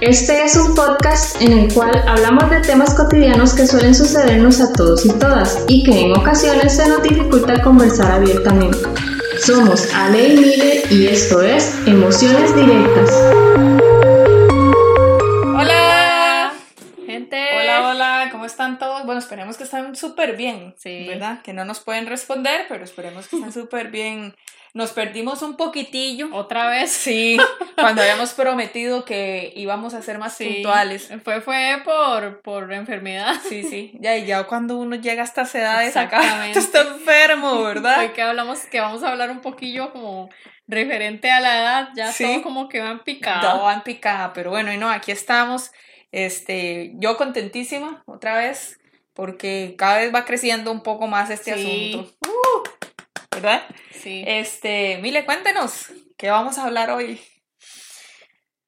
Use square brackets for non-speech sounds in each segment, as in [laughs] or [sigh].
Este es un podcast en el cual hablamos de temas cotidianos que suelen sucedernos a todos y todas y que en ocasiones se nos dificulta conversar abiertamente. Somos Ale y Mile y esto es Emociones Directas. Hola, gente. Hola, hola, ¿cómo están todos? Bueno, esperemos que estén súper bien, sí. ¿verdad? Que no nos pueden responder, pero esperemos que estén [laughs] súper bien. Nos perdimos un poquitillo. ¿Otra vez? Sí, [laughs] cuando habíamos prometido que íbamos a ser más puntuales. Fue, fue por, por enfermedad. Sí, sí. Ya, ya cuando uno llega a estas edades acá, [laughs] está enfermo, ¿verdad? Hoy que hablamos, que vamos a hablar un poquillo como referente a la edad, ya todo como que va en picada. Todo va en picada, pero bueno, y no, aquí estamos. Este, yo contentísima otra vez, porque cada vez va creciendo un poco más este asunto. Uh, ¿Verdad? Sí. Este, Mile, cuéntenos, ¿qué vamos a hablar hoy?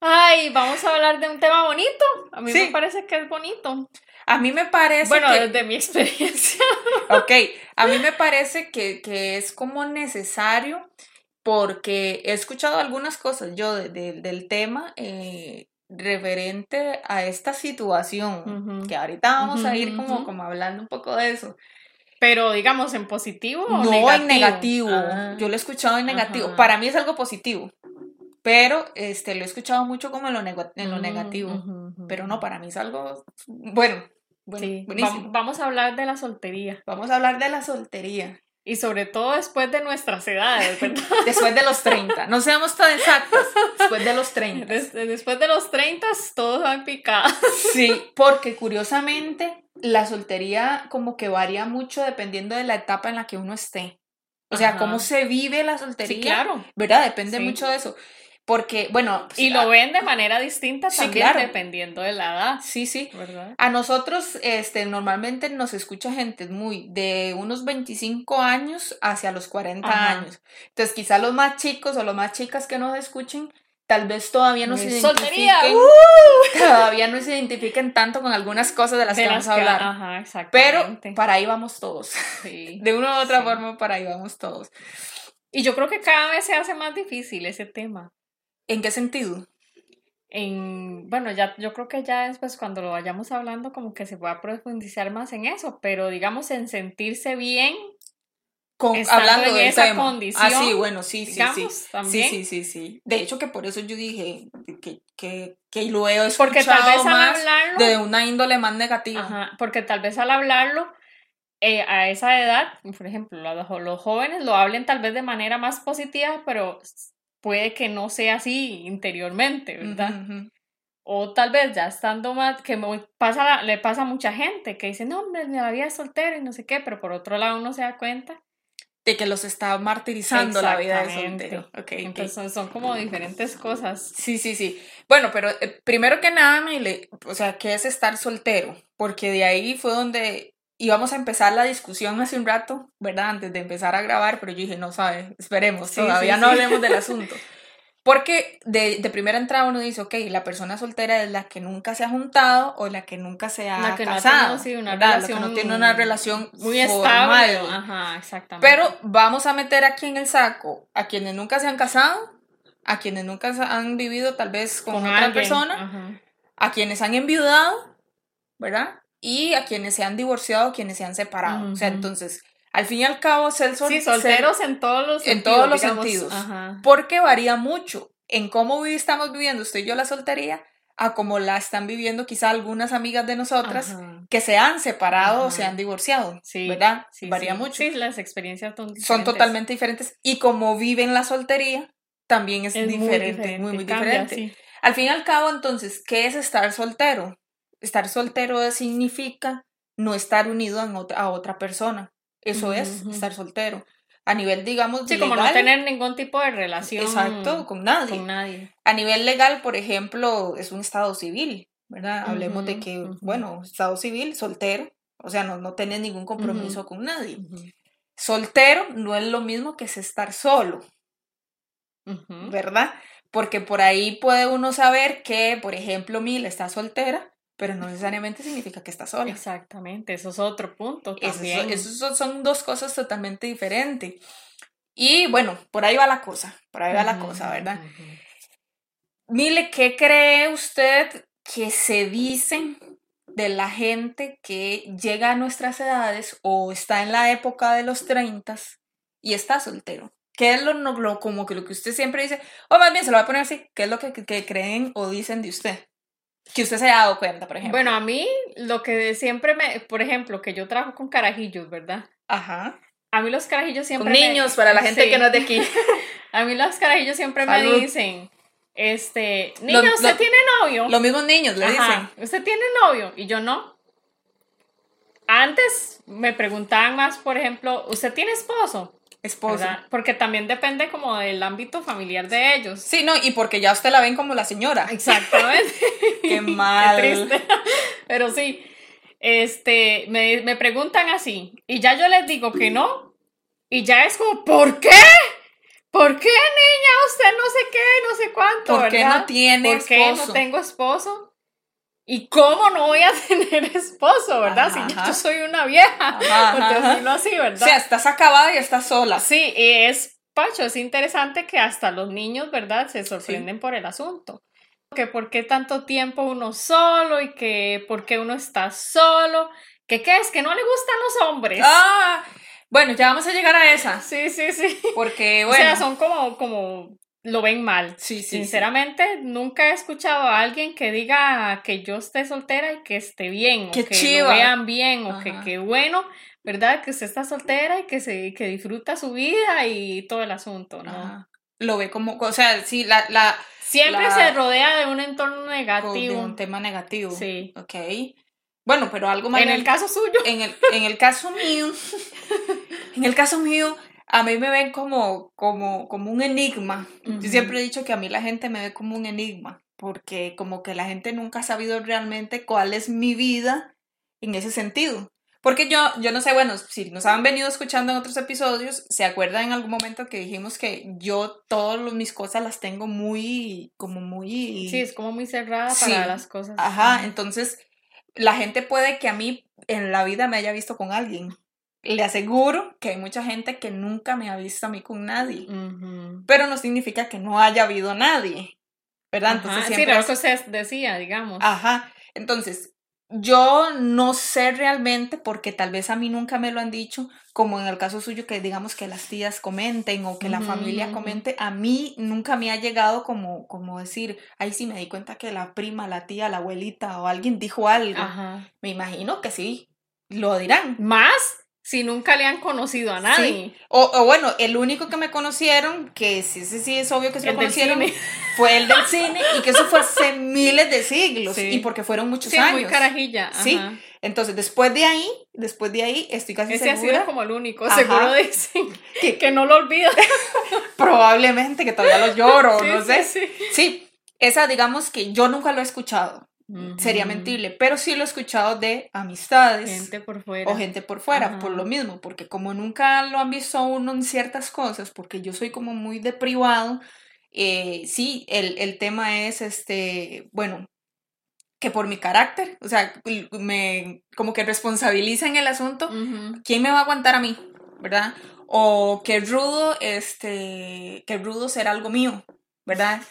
Ay, vamos a hablar de un tema bonito. A mí me parece que es bonito. A mí me parece bueno, desde mi experiencia. [laughs] ok, a mí me parece que, que, es como necesario porque he escuchado algunas cosas yo del tema eh, referente a esta situación, que ahorita vamos a ir como, como hablando un poco de eso. Pero digamos en positivo o no negativo? en negativo. Ah. Yo lo he escuchado en negativo. Para mí es algo positivo. Pero este, lo he escuchado mucho como en lo, en lo mm, negativo. Pero no, para mí es algo bueno. sí. buenísimo. Vamos a hablar de la soltería. Vamos a hablar de la soltería. Y sobre todo después de nuestras edades, ¿verdad? [laughs] después de los 30. No seamos tan exactos. Después de los 30. después de los 30 todos van picados. Sí, porque curiosamente la soltería como que varía mucho dependiendo de la etapa en la que uno esté. O sea, cómo se vive la soltería. Sí, claro. ¿Verdad? Depende mucho de eso. Porque, bueno. Y lo ven de manera distinta también dependiendo de la edad. Sí, sí. ¿verdad? A nosotros, este, normalmente nos escucha gente muy de unos 25 años hacia los 40 años. Entonces, quizá los más chicos o los más chicas que nos escuchen tal vez todavía no se identifiquen, ¡Uh! todavía no se identifiquen tanto con algunas cosas de las que vamos a hablar. Ajá, Pero para ahí vamos todos. [laughs] De una u otra forma, para ahí vamos todos. Y yo creo que cada vez se hace más difícil ese tema. ¿En qué sentido? En, bueno, ya yo creo que ya después cuando lo vayamos hablando como que se va a profundizar más en eso, pero digamos en sentirse bien hablando de esa condición. Ah, sí, bueno, sí, sí, sí. Sí, sí, sí, sí. De hecho, que por eso yo dije que, que, que lo he escuchado porque tal vez al hablarlo, de una índole más negativa. Ajá, porque tal vez al hablarlo eh, a esa edad, por ejemplo, los, los jóvenes lo hablen tal vez de manera más positiva, pero puede que no sea así interiormente, ¿verdad? O tal vez ya estando más, que pasa, le pasa a mucha gente que dice, no, hombre, la vida es soltero y no sé qué, pero por otro lado uno se da cuenta de que los está martirizando la vida de soltero. Okay, Entonces son como diferentes cosas. Sí, sí, sí. Bueno, pero eh, primero que nada, me o sea, ¿qué es estar soltero? Porque de ahí fue donde íbamos a empezar la discusión hace un rato, ¿verdad? Antes de empezar a grabar, pero yo dije, no sabes, esperemos, todavía no hablemos del [laughs] asunto. Porque de, de, primera entrada uno dice, ok, la persona soltera es la que nunca se ha juntado o la que nunca se ha casado. No una relación no tiene una relación muy estable. Ajá, exactamente. Pero vamos a meter aquí en el saco a quienes nunca se han casado, a quienes nunca han vivido tal vez con, otra persona, a quienes han enviudado, ¿verdad? Y a quienes se han divorciado, quienes se han separado. O sea, entonces al fin y al cabo, ser sí, solteros en todos los sentidos. En todos los sentidos. Porque varía mucho en cómo estamos viviendo usted y yo la soltería a cómo la están viviendo quizá algunas amigas de nosotras que se han separado o se han divorciado, sí, ¿verdad? Sí, Varía mucho. Sí, las experiencias son, son, totalmente diferentes y como viven la soltería también es, diferente, muy, muy, diferente. Al fin y al cabo, entonces, ¿qué es estar soltero? Estar soltero significa no estar unido a otra persona. Eso es estar soltero. A nivel, digamos, sí, como no tener ningún tipo de relación. Exacto, con nadie. Con nadie. A nivel legal, por ejemplo, es un estado civil, ¿verdad? Hablemos de que, bueno, estado civil, soltero, o sea, no, no tenés ningún compromiso con nadie. Soltero no es lo mismo que es estar solo, ¿verdad? Porque por ahí puede uno saber que, por ejemplo, Mil está soltera pero no necesariamente significa que está sola. Exactamente, eso es otro punto. También. Eso, son dos cosas totalmente diferentes. Y bueno, por ahí va la cosa, por ahí va la cosa, ¿verdad? Mile, ¿qué cree usted que se dice de la gente que llega a nuestras edades o está en la época de los 30 y está soltero? ¿Qué es lo, lo, como que lo que usted siempre dice? O más bien se lo va a poner así, ¿qué es lo que, que creen o dicen de usted? Que usted se haya dado cuenta, por ejemplo. Bueno, a mí lo que siempre me, por ejemplo, que yo trabajo con carajillos, ¿verdad? Ajá. A mí los carajillos siempre... Con niños, para la gente sí. que no es de aquí. [laughs] a mí los carajillos siempre Salud. me dicen, este, niño, Lo- ¿usted lo- tiene novio? Los mismos niños le Ajá, dicen. ¿Usted tiene novio? Y yo no. Antes me preguntaban más, por ejemplo, ¿usted tiene esposo? Esposo. ¿Verdad? Porque también depende como del ámbito familiar de ellos. Sí, no, y porque ya usted la ven como la señora. Exactamente. [laughs] [laughs] Qué mal. Qué triste. [laughs] Pero sí, este, me, me preguntan así, y ya yo les digo que no, y ya es como, ¿por qué? ¿Por qué, niña? Usted no sé qué, no sé cuánto, ¿Por qué no tiene ¿Por qué esposo? no tengo esposo? ¿Y cómo no voy a [laughs] tener esposo, verdad? Ajá, si yo soy una vieja, Ajá, [laughs] por decirlo así, O ¿verdad? sea, estás acabada y estás sola. Sí, y es, Pacho, es interesante que hasta los niños, ¿verdad? Se sorprenden por el asunto. Que por qué tanto tiempo uno solo y que por qué uno está solo. Que qué es, que no le gustan los hombres. Ah, bueno, ya vamos a llegar a esa. Sí, sí, sí. Porque, O bueno. sea, son como, como, lo ven mal. Sí, sí, sí. Sinceramente, nunca he escuchado a alguien que diga que yo esté soltera y que esté bien, Qué o que chiva. lo vean bien, o que qué bueno, ¿verdad? Que usted está soltera y que se que disfruta su vida y todo el asunto, ¿no? Ajá. Lo ve como, o sea, sí, la, la, Siempre La- se rodea de un entorno de negativo. un tema negativo. Sí. Ok. Bueno, pero algo más En el caso suyo. en el, en el caso mío, [laughs] en el caso mío, a mí me ven como, como, como un enigma. Ujú. Yo siempre he dicho que a mí la gente me ve como un enigma, porque como que la gente nunca ha sabido realmente cuál es mi vida en ese sentido. Porque yo, yo no sé, bueno, si nos han venido escuchando en otros episodios, se acuerdan en algún momento que dijimos que yo todas mis cosas las tengo muy, como muy... Sí, es como muy cerrada Sí. para las cosas. Ajá, entonces la gente puede que a mí en la vida me haya visto con alguien. Le aseguro que hay mucha gente que nunca me ha visto a mí con nadie, pero no significa que no haya habido nadie, ¿verdad? Entonces sí, siempre... pero eso se decía, digamos. Ajá, entonces yo no sé realmente porque tal vez a mí nunca me lo han dicho, como en el caso suyo que digamos que las tías comenten o que la familia comente, a mí nunca me ha llegado como, como decir, ay, sí me di cuenta que la prima, la tía, la abuelita o alguien dijo algo. Ajá. Me imagino que sí, lo dirán. Más si nunca le han conocido a nadie. O, o bueno, el único que me conocieron, que sí, sí, sí, es obvio que se El lo conocieron, [laughs] fue el del cine y que eso fue hace [laughs] miles de siglos Sí. y porque fueron muchos Sí, años. muy carajilla. Sí, ajá. Entonces, después de ahí, después de ahí, estoy casi Ese ha segura sido como el único. Ajá. Seguro dicen [laughs] que, que no lo olvida. probablemente que todavía lo lloro, Sí, no sí, sé. sí. Sí, esa digamos que yo nunca lo he escuchado, sería Ujú. mentirle, pero sí lo he escuchado de amistades Gente por fuera. o gente por fuera, Ajá. por lo mismo, porque como nunca lo han visto a uno en ciertas cosas, porque yo soy como muy de privado, eh, sí, el, el tema es, este, bueno, que por mi carácter, o sea, me como que responsabilizan el asunto. ¿quién me va a aguantar a mí? ¿Verdad? O que rudo, este, que rudo será algo mío, ¿verdad?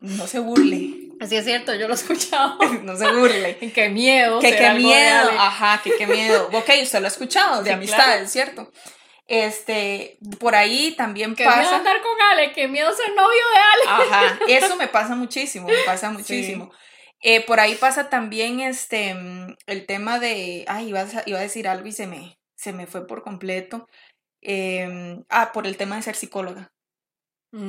No se burle, Así es cierto, yo lo he escuchado. [laughs] no se burle. [laughs] Qué miedo. Que qué de miedo, ajá, que qué miedo. [laughs] Ok, usted lo ha escuchado, de Sí, amistades, ¿cierto? Este, por ahí también Qué miedo pasa. andar con Ale, qué miedo ser novio de Ale. Ajá, eso me pasa muchísimo, me pasa muchísimo. Eh, por ahí pasa también este el tema de, ay, iba a, iba a decir algo y se me, se me fue por completo. Em, ah, por el tema de ser psicóloga.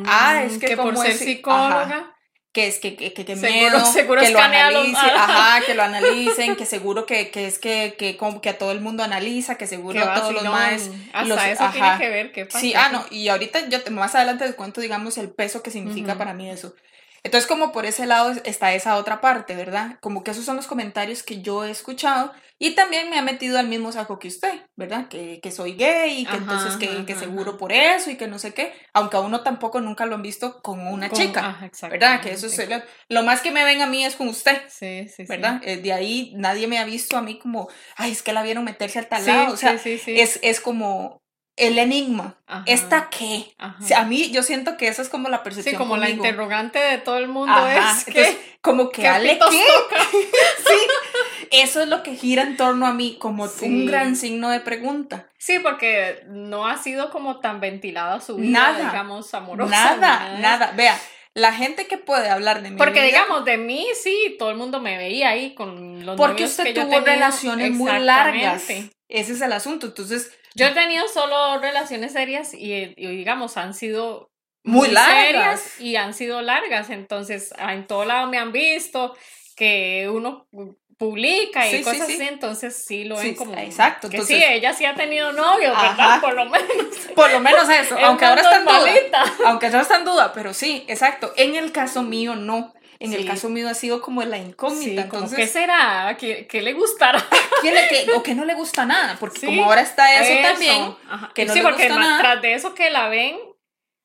Ah, es que por como ser es- psicóloga. ajá. Que es que, que, que, que Seguro- miedo, seguro que lo escanea a los- analice, ajá, que lo [laughs] analicen, que seguro que, que es que, que, como que a todo el mundo analiza, que seguro a todos los más Hasta los- eso ajá. tiene que ver, ¿qué pasa? Sí, ah, no, y ahorita yo más adelante les cuento, digamos, el peso que significa Ujú. para mí eso. Entonces, como por ese lado es- está esa otra parte, ¿verdad? Como que esos son los comentarios que yo he escuchado y también me ha metido al mismo saco que usted, ¿verdad? Que, que soy gay y que Ajá, entonces que, ajá, que seguro ajá. por eso y que no sé qué, aunque a uno tampoco nunca lo han visto con una Con- chica, ajá, ¿verdad? Que eso es lo, lo más que me ven a mí es con usted. Sí, sí, sí. ¿Verdad? Eh, de ahí nadie me ha visto a mí como, ay, es que la vieron meterse al tal lado. O sea, es, es como, el enigma. Ajá. ¿Esta qué? Ajá. A mí yo siento que esa es como la percepción Sí, como la interrogante de todo el mundo Ajá, es que como que ¿qué Ale, ¿qué? [laughs] Sí, eso es lo que gira en torno a mí, como Sí. un gran signo de pregunta. Sí, porque no ha sido como tan ventilada su vida, Nada. digamos, amorosa. nada, nada. Vea, la gente que puede hablar de mi Porque vida- digamos, de mí sí, todo el mundo me veía ahí con los porque usted que tuvo relaciones muy largas. Ese es el asunto. Entonces, Yo he tenido solo relaciones serias y, y, digamos, han sido Muy largas. serias y han sido largas. Entonces, ah, en todo lado me han visto que uno publica y Sí, sí, cosas sí. así, entonces sí lo ven Sí, como exacto, que entonces- sí, ella sí ha tenido novios, ¿verdad? Ajá. Por lo menos. [laughs] por lo menos eso, [laughs] Es aunque ahora está en duda. Aunque ahora está en duda, pero sí, exacto. En el caso mío, no. En el Sí. caso mío ha sido como la Sí, incógnita. como, entonces, ¿qué será? ¿Qué, qué le gustará? [laughs] ¿quién le que, o que no le gusta nada? Porque Sí, como ahora está eso, también, Ajá. que no sí, le porque gusta nada. tras de eso que la ven,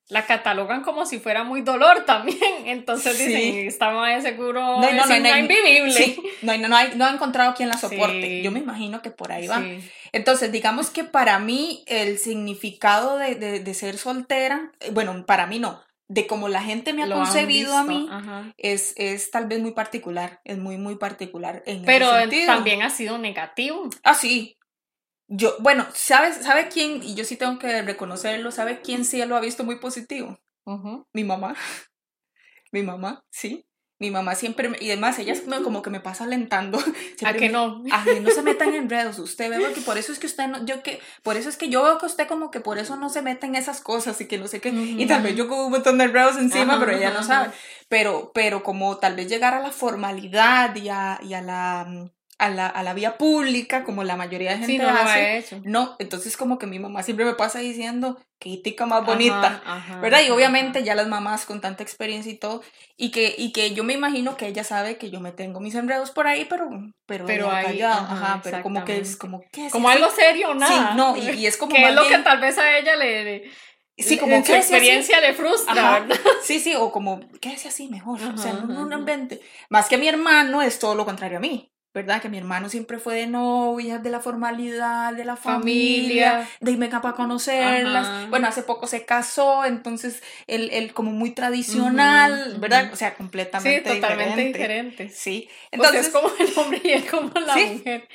la catalogan como si fuera muy dolor también. Entonces Sí. dicen, está más de seguro No, no, es no, no, invivible. Sí, no, no, no, hay- no ha encontrado quien la soporte. Sí. Yo me imagino que por ahí va. Sí. Entonces, digamos que para mí el significado de, de- de ser soltera, eh, bueno, para mí no, de como la gente me ha Lo concebido a mí, ajá. es, es tal vez muy particular, es muy, muy particular en Pero también ha sido negativo. Ah, sí. Yo, bueno, ¿sabes, ¿sabe quién? Y yo sí tengo que reconocerlo, ¿sabe quién sí lo ha visto muy positivo? Mi mamá. [laughs] Mi mamá, sí. Mi mamá siempre, me- y además ella es como- que me pasa alentando. [laughs] ¿A que me- no? Ay, no se metan en enredos, usted ve porque por eso es que usted no, yo que, por eso es que yo veo que usted como que por eso no se meta en esas cosas y que no sé qué, y tal vez yo con un montón de enredos encima, Ajá, pero ella no sabe, ajá. pero, pero como tal vez llegar a la formalidad y a, y a la, mm, a la, a la vía pública, como la mayoría de gente Sí, no lo hace, ha hecho. no, entonces como que mi mamá siempre me pasa diciendo, qué tica más bonita, Ajá, ajá, ¿verdad? Y ajá, obviamente ajá. ya las mamás con tanta experiencia y todo, y que, y que yo me imagino que ella sabe que yo me tengo mis enredos por ahí, pero, pero, Pero ahí, callado, ajá, ajá, pero como que es como, ¿qué es Como así? algo serio, nada. Sí, no, y, y es [laughs] como que es lo bien- que tal vez a ella le, le- sí, como en su ¿qué es así? experiencia le frustra, Ajá. ¿verdad? Sí, sí, o como, quédese así mejor, o sea, Ajá, no, no, no ajá. invente. Más que mi hermano es todo lo contrario a mí, ¿verdad? Que mi hermano siempre fue de novias, de la formalidad, de la familia, Familia. de irme para conocerlas. Ajá. Bueno, hace poco se casó, entonces él, él como muy tradicional, ¿verdad? O sea, Sí, completamente totalmente diferente. diferente. Sí, Entonces, entonces, es como el hombre y él como la Sí. mujer.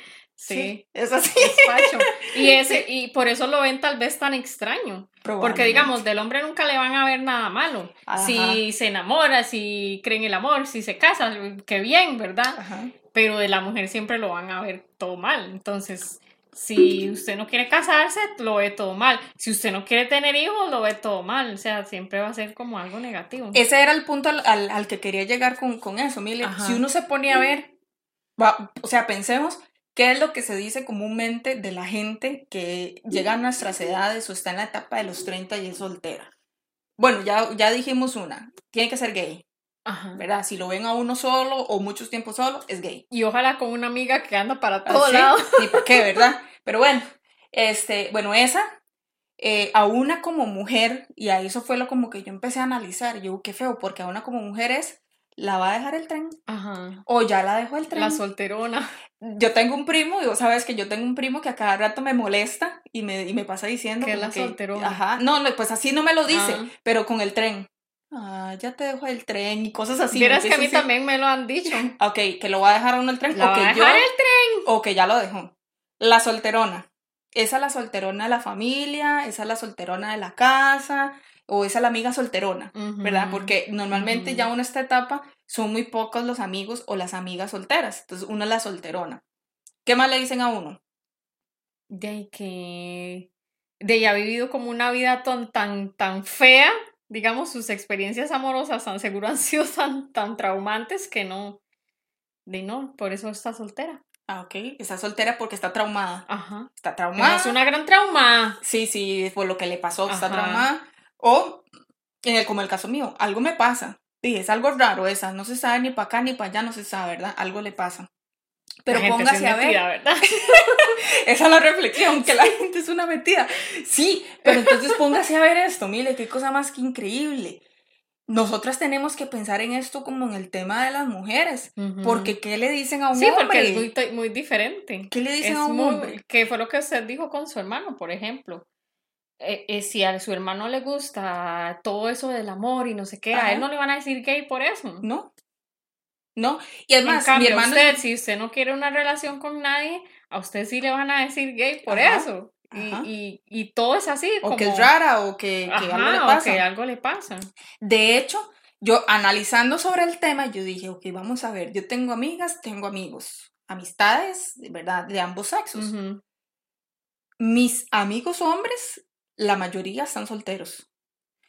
Sí, sí, es así. [laughs] Y, ese, y por eso lo ven tal vez tan extraño. Porque, digamos, del hombre nunca le van a ver nada malo. Ajá. Si se enamora, si creen el amor, si se casa, qué bien, ¿verdad? Ajá. Pero de la mujer siempre lo van a ver todo mal. Entonces, si usted no quiere casarse, lo ve todo mal. Si usted no quiere tener hijos, lo ve todo mal. O sea, siempre va a ser como algo negativo. Ese era el punto al, al- al que quería llegar con, con eso. Ajá. Si uno se pone a ver, va- o sea, pensemos qué es lo que se dice comúnmente de la gente que llega a nuestras edades o está en la etapa de los 30 y es soltera. Bueno, ya, ya dijimos una, tiene que ser gay, Ajá. ¿verdad? Si lo ven a uno solo o muchos tiempos solo, es gay. Y ojalá con una amiga que anda para todo Así, lado. Ni para qué, ¿verdad? [laughs] Pero bueno, este, bueno, esa, eh, a una como mujer, y a eso fue lo como que yo empecé a analizar, yo, qué feo, porque a una como mujer es, ¿la va a dejar el tren? Ajá. O ya la dejó el tren. La solterona. Yo tengo un primo, y vos sabes que yo tengo un primo que a cada rato me molesta y me, y me pasa diciendo Que es la solterona. Ajá, no, no, pues así no me lo dice, Ah. pero con el tren. Ah, ya te dejo el tren y cosas así. Me que a mí así. también me lo han dicho. Ok, que lo va a dejar uno el tren. La o va que yo, dejar el tren. o que ya lo dejó. La solterona. Esa es la solterona de la familia, esa es la solterona de la casa, o es la amiga solterona, ¿verdad? Ujú. Porque normalmente ya en esta etapa son muy pocos los amigos o las amigas solteras. Entonces, una es la solterona. ¿Qué más le dicen a uno? De que. De ella ha vivido como una vida tan, tan, tan fea. Digamos, sus experiencias amorosas tan seguro han sido tan, tan traumantes que no. De no, por eso está soltera. Ah, ok. Está soltera porque está traumada. Ajá. Está traumada. Es una gran trauma. Sí, sí, por lo que le pasó, está Ajá. traumada. O, en el, como el caso mío, algo me pasa. Sí, es algo raro esa, no se sabe ni para acá ni para allá, no se sabe, ¿verdad? Algo le pasa. Pero La gente sí póngase es a ver. metida, ¿verdad? [laughs] Esa es la reflexión, que la gente es una metida. Sí, pero entonces póngase a ver esto, mire, qué cosa más que increíble. Nosotras tenemos que pensar en esto como en el tema de las mujeres, porque ¿qué le dicen a un Sí, hombre? porque es muy, diferente. ¿Qué le dicen Es a un muy- hombre? que fue lo que usted dijo con su hermano, por ejemplo. Eh, eh, si a su hermano le gusta todo eso del amor y no sé qué, a él no le van a decir gay por eso. No. No. Y además, cambio, mi hermano. usted, si usted no quiere una relación con nadie, a usted sí le van a decir gay por Ajá, eso. Y, ajá. y, y todo es así. o como, que es rara o que, algo le o pasa. que algo le pasa. De hecho, yo analizando sobre el tema, yo dije, ok, vamos a ver, yo tengo amigas, tengo amigos, amistades, de verdad, de ambos sexos. Mis amigos hombres, la mayoría están solteros.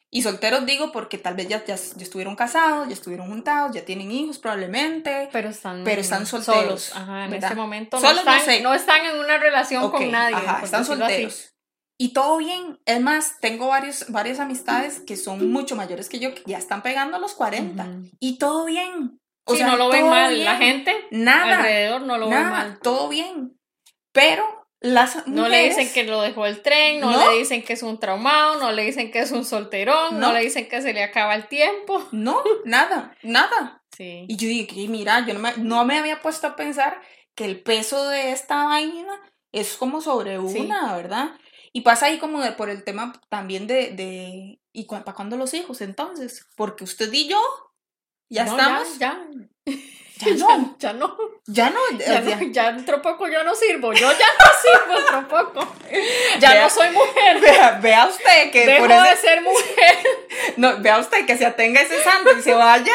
Y solteros digo porque tal vez ya, ya, ya estuvieron casados, ya estuvieron juntados, ya tienen hijos probablemente. Pero están, Pero están solteros, solos. Ajá, en ¿verdad? ese momento no, no están, sé. no están en una relación Ok, con nadie. ajá, están decirlo así. solteros. Y todo bien. Es más, tengo varios, varias amistades que son mucho mayores que yo, que ya están pegando a los 40. Ujú. Y todo bien. O Sí, sea, no lo ven mal. bien. La gente Nada. alrededor no lo nada, mal. todo bien. Pero las mujeres... No le dicen que lo dejó el tren, no, No. le dicen que es un traumado, no le dicen que es un solterón, no, No. le dicen que se le acaba el tiempo. No, nada, nada. Sí. Y yo dije, mira, yo no me, no me había puesto a pensar que el peso de esta vaina es como sobre Sí. una, ¿verdad? Y pasa ahí como de- por el tema también de, de ¿y para cuándo los hijos entonces? Porque usted y yo ya No, estamos, Ya, ya, [laughs] ya, no, ya no. Ya no, Ya, ya- no, ya poco yo no sirvo. Yo ya no [laughs] sirvo otro poco. Ya Vea. no soy mujer. Vea, vea usted que Dejo por ese- de ser mujer. [laughs] no, vea usted que se atenga ese santo y se vaya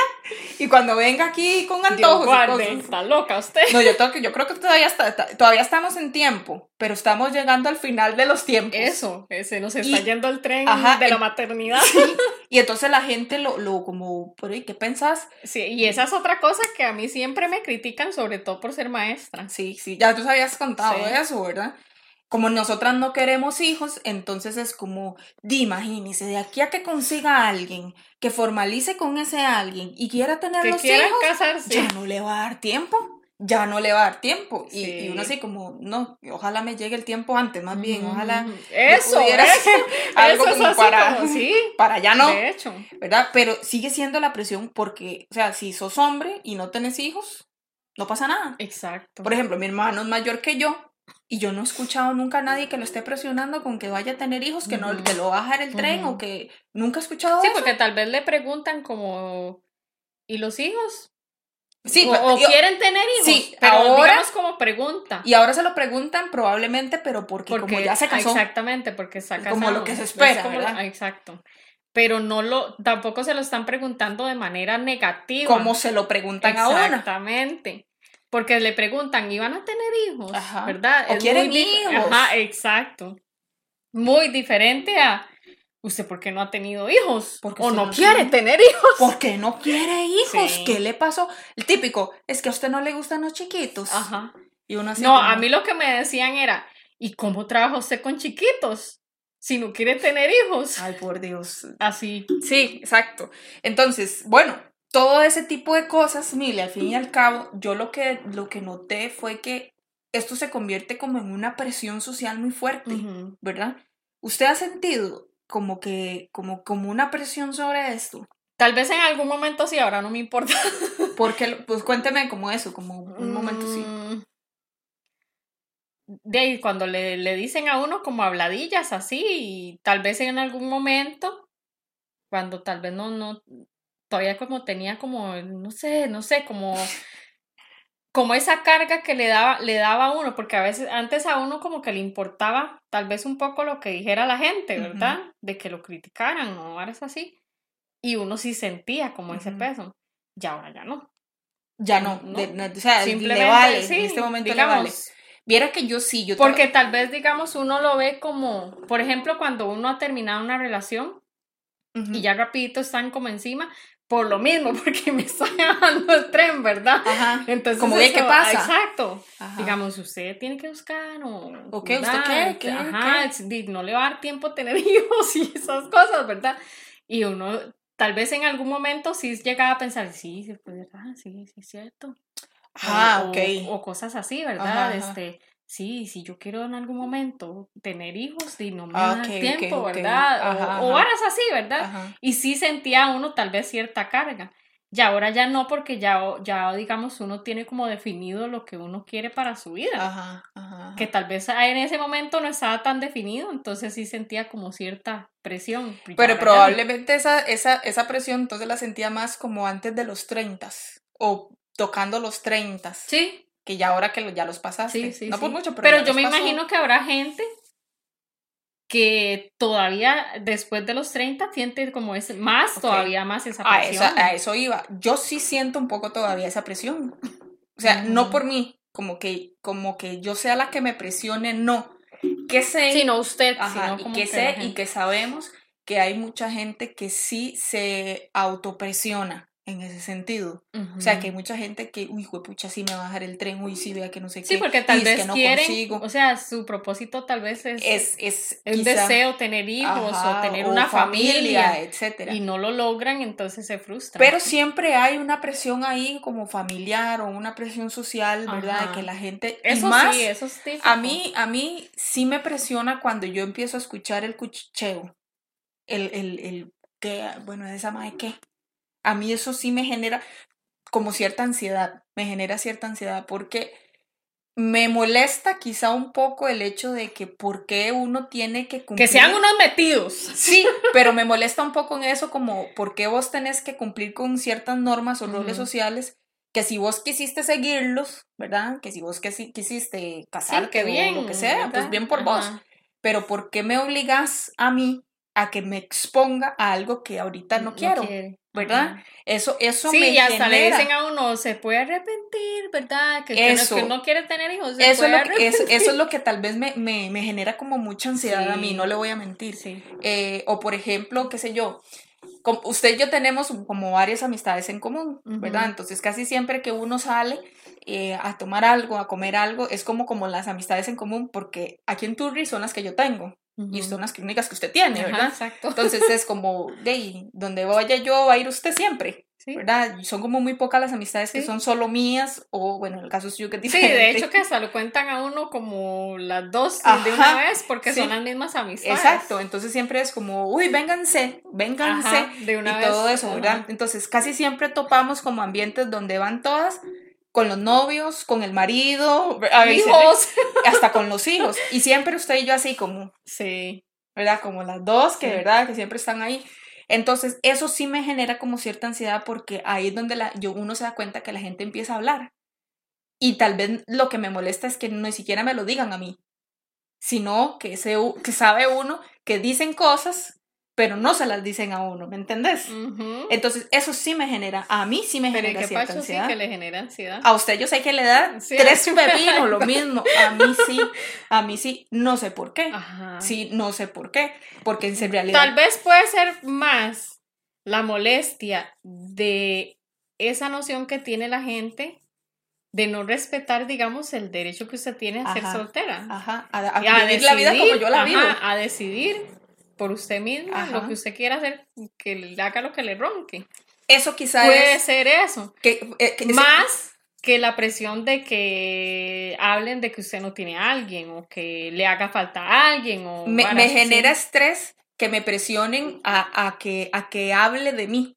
y cuando venga aquí con Dios antojos y guarde, cosas. está loca usted. No, yo, tengo yo creo que todavía, está, todavía estamos en tiempo, pero estamos llegando al final de los tiempos. Eso, ese nos está Y- yendo el tren ajá, de la el- maternidad. Sí, y entonces la gente lo, lo como, ¿qué pensás? Sí, y esa es otra cosa que a mí siempre me critican, sobre todo por ser maestra. Sí, sí, ya tú habías contado Sí. eso, ¿verdad? Como nosotras no queremos hijos, entonces es como, imagínese, de aquí a que consiga a alguien que formalice con ese alguien y quiera tener Que los quieran hijos, casarse. ya no le va a dar tiempo, ya no le va a dar tiempo. Y, Sí. y uno así como, no, ojalá me llegue el tiempo antes, más bien, Ujú. ojalá Eso, pudiera eso, [laughs] algo eso es como para, como, sí, [laughs] para ya no. de hecho. ¿verdad? Pero sigue siendo la presión porque, o sea, si sos hombre y no tenés hijos, no pasa nada. Exacto. Por ejemplo, mi hermano es mayor que yo y yo no he escuchado nunca a nadie que lo esté presionando con que vaya a tener hijos, que no que lo va a bajar el tren o que nunca he escuchado Sí, eso. porque tal vez le preguntan como, ¿y los hijos? Sí, o, pero- o y- quieren tener hijos, Sí, pero ahora- digamos como pregunta. y ahora se lo preguntan probablemente, pero porque, porque como ya se casó. Exactamente, porque está casado. Como lo que se Es espera, como- ¿verdad? Exacto. Pero no lo, tampoco se lo están preguntando de manera negativa. Como se lo preguntan a una. Exactamente. Porque le preguntan, ¿y van a tener hijos? Ajá. ¿Verdad? O Es quieren hijos. Ajá, exacto. Muy diferente a, ¿usted por qué no ha tenido hijos? Porque o no no quiere tiene. tener hijos. ¿Por qué no quiere hijos? Sí. ¿Qué le pasó? El típico, es que a usted no le gustan los chiquitos. Ajá. Y uno así No, como- a mí lo que me decían era, ¿y cómo trabaja usted con chiquitos? Si no quiere tener hijos. Ay, por Dios. Así. Sí, exacto. Entonces, bueno, todo ese tipo de cosas, mire, al fin y al cabo, yo lo que, lo que noté fue que esto se convierte como en una presión social muy fuerte. ¿verdad? ¿Usted ha sentido como que, como, como una presión sobre esto? Tal vez en algún momento sí, ahora no me importa. [laughs] Porque, pues cuénteme como eso, como un momento sí. Mm, De ahí, cuando le, le dicen a uno como habladillas así, y tal vez en algún momento, cuando tal vez no, no, todavía como tenía como, no sé, no sé, como, como esa carga que le daba, le daba a uno, porque a veces antes a uno como que le importaba tal vez un poco lo que dijera la gente. ¿verdad? De que lo criticaran o algo así. Y uno sí sentía como ese Ujú. peso. Y ahora ya no. Ya no, No. de- no, o sea, Simplemente, le vale, sí, en este momento digamos, le vale. Viera que yo sí, yo Porque tal vez, digamos, uno lo ve como, por ejemplo, cuando uno ha terminado una relación y ya rapidito están como encima, por lo mismo, [laughs] porque me está bajando el tren, ¿verdad? Ajá. Entonces, Como ve qué pasa. Exacto. Ajá. Digamos, usted tiene que buscar o... ¿O qué? ¿Usted qué? ¿Qué? Ajá, no le va a dar tiempo tener [laughs] hijos y esas cosas, ¿verdad? Y uno, tal vez en algún momento sí llegaba a pensar, sí, sí, pues, ¿verdad? Sí, sí, es cierto. Ah, o, ok. o- o cosas así, ¿verdad? Ajá. Este, sí, si yo quiero en algún momento tener hijos y no me Ah, da tiempo, ok. ¿verdad? O- Ajá, o, varas así, ¿verdad? Ajá. Y sí sentía uno tal vez cierta carga. Y ahora ya no, porque ya, ya, digamos, uno tiene como definido lo que uno quiere para su vida. Ajá, ajá. Que tal vez en ese momento no estaba tan definido, entonces sí sentía como cierta presión. Pero probablemente esa, esa, esa presión entonces la sentía más como antes de los 30 o tocando los 30. Sí. Que ya ahora que ya los pasaste. Sí, sí, no por mucho, pero. Pero yo me imagino que habrá gente que todavía después de los 30 siente como es más, todavía más esa presión. A eso, iba. Yo sí siento un poco todavía esa presión. O sea, no por mí, como que, como que yo sea la que me presione, no. Que sé. Sino usted, y que, que sé y que sabemos que hay mucha gente que sí se autopresiona en ese sentido. O sea, que hay mucha gente que, uy, pucha, sí me va a bajar el tren, uy, sí, vea que no sé qué. Sí, porque tal vez no quieren, o sea, su propósito tal vez es, es, es un deseo tener hijos o tener una familia, etcétera. Y no lo logran, entonces se frustran. Pero siempre hay una presión ahí como familiar o una presión social, ¿verdad? De que la gente... Eso más, sí, eso es A mí, a mí sí me presiona cuando yo empiezo a escuchar el cuchicheo. El, el, el, que, bueno, esa madre qué a mí eso sí me genera como cierta ansiedad, me genera cierta ansiedad porque me molesta quizá un poco el hecho de que por qué uno tiene que cumplir. Que sean unos metidos. Sí, [laughs] pero me molesta un poco en eso como por qué vos tenés que cumplir con ciertas normas o roles sociales que si vos quisiste seguirlos, ¿verdad? Que si vos quisiste casarte bien, o lo que sea, pues bien por vos. Pero ¿por qué me obligas a mí a que me exponga a algo que ahorita no, quiero? ¿verdad? Eso, eso sí, me y hasta le dicen a uno, se puede arrepentir, ¿verdad? Que, eso, que no quiere tener hijos, eso, es lo que, eso, es lo que tal vez me, me, me genera como mucha ansiedad a mí, no le voy a mentir. Sí. Eh, o por ejemplo, qué sé yo, usted y yo tenemos como varias amistades en común, ¿verdad? Entonces casi siempre que uno sale eh, a tomar algo, a comer algo, es como, como las amistades en común, porque aquí en Turri son las que yo tengo, y son las clínicas que usted tiene, ¿verdad? exacto. Entonces es como, de donde vaya yo va a ir usted siempre, ¿verdad? Son como muy pocas las amistades que son solo mías, o bueno, en el caso suyo que es Sí, de hecho que hasta lo cuentan a uno como las dos de una vez, porque son las mismas amistades. Exacto, entonces siempre es como, uy, vénganse, vénganse, de una y todo eso, ¿verdad? Entonces casi siempre topamos como ambientes donde van todas con los novios, con el marido, [laughs] hijos, hasta con los hijos. Y siempre usted y yo así como, sí, ¿verdad? Como las dos, que verdad, que siempre están ahí. Entonces, eso sí me genera como cierta ansiedad porque ahí es donde la, yo, uno se da cuenta que la gente empieza a hablar. Y tal vez lo que me molesta es que ni siquiera me lo digan a mí, sino que, se, que sabe uno que dicen cosas pero no se las dicen a uno, ¿me entendés? Entonces, eso sí me genera, a mí sí me genera cierta ansiedad. Sí que le genera ansiedad. A usted yo sé que le da tres pepinos, lo [laughs] mismo. A mí sí, a mí sí, no sé por qué. Sí, no sé por qué, porque en realidad... Tal vez puede ser más la molestia de esa noción que tiene la gente de no respetar, digamos, el derecho que usted tiene a ser soltera. Ajá, a, vivir la vida como yo la vivo. A decidir por usted misma, lo que usted quiera hacer, que le haga lo que le ronque. Eso quizás Puede ser eso. Que, eh, Más que la presión de que hablen de que usted no tiene a alguien o que le haga falta a alguien. O me, genera estrés que me presionen a, que, a que hable de mí,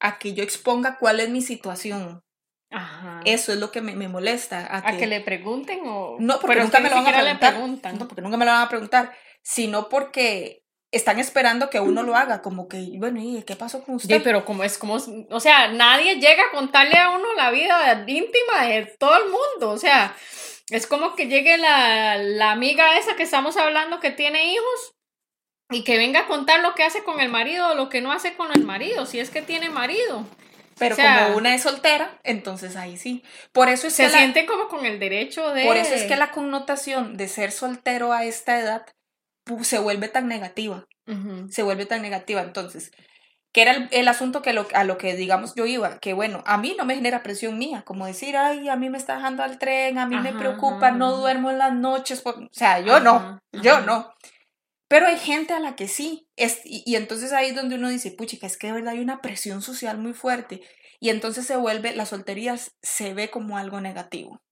a que yo exponga cuál es mi situación. Ajá. Eso es lo que me, molesta. A, que, le pregunten o... No, porque nunca me lo van a preguntar. No, porque nunca me lo van a preguntar, sino porque están esperando que uno lo haga, como que, bueno, ¿y qué pasó con usted? Sí, pero como es como, o sea, nadie llega a contarle a uno la vida íntima de todo el mundo, o sea, es como que llegue la, la amiga esa que estamos hablando que tiene hijos y que venga a contar lo que hace con el marido o lo que no hace con el marido, si es que tiene marido. Pero como una es soltera, entonces ahí sí. Por eso es se siente como con el derecho de. Por eso es que la connotación de ser soltero a esta edad se vuelve tan negativa, se vuelve tan negativa. Entonces, que era el, asunto que lo, a lo que, digamos, yo iba, que bueno, a mí no me genera presión mía, como decir, ay, a mí me está dejando al tren, a mí me preocupa, no duermo en las noches, o sea, yo no, yo no. Pero hay gente a la que sí, es, y, entonces ahí es donde uno dice, puchica, es que de verdad hay una presión social muy fuerte, y entonces se vuelve, la soltería se ve como algo negativo.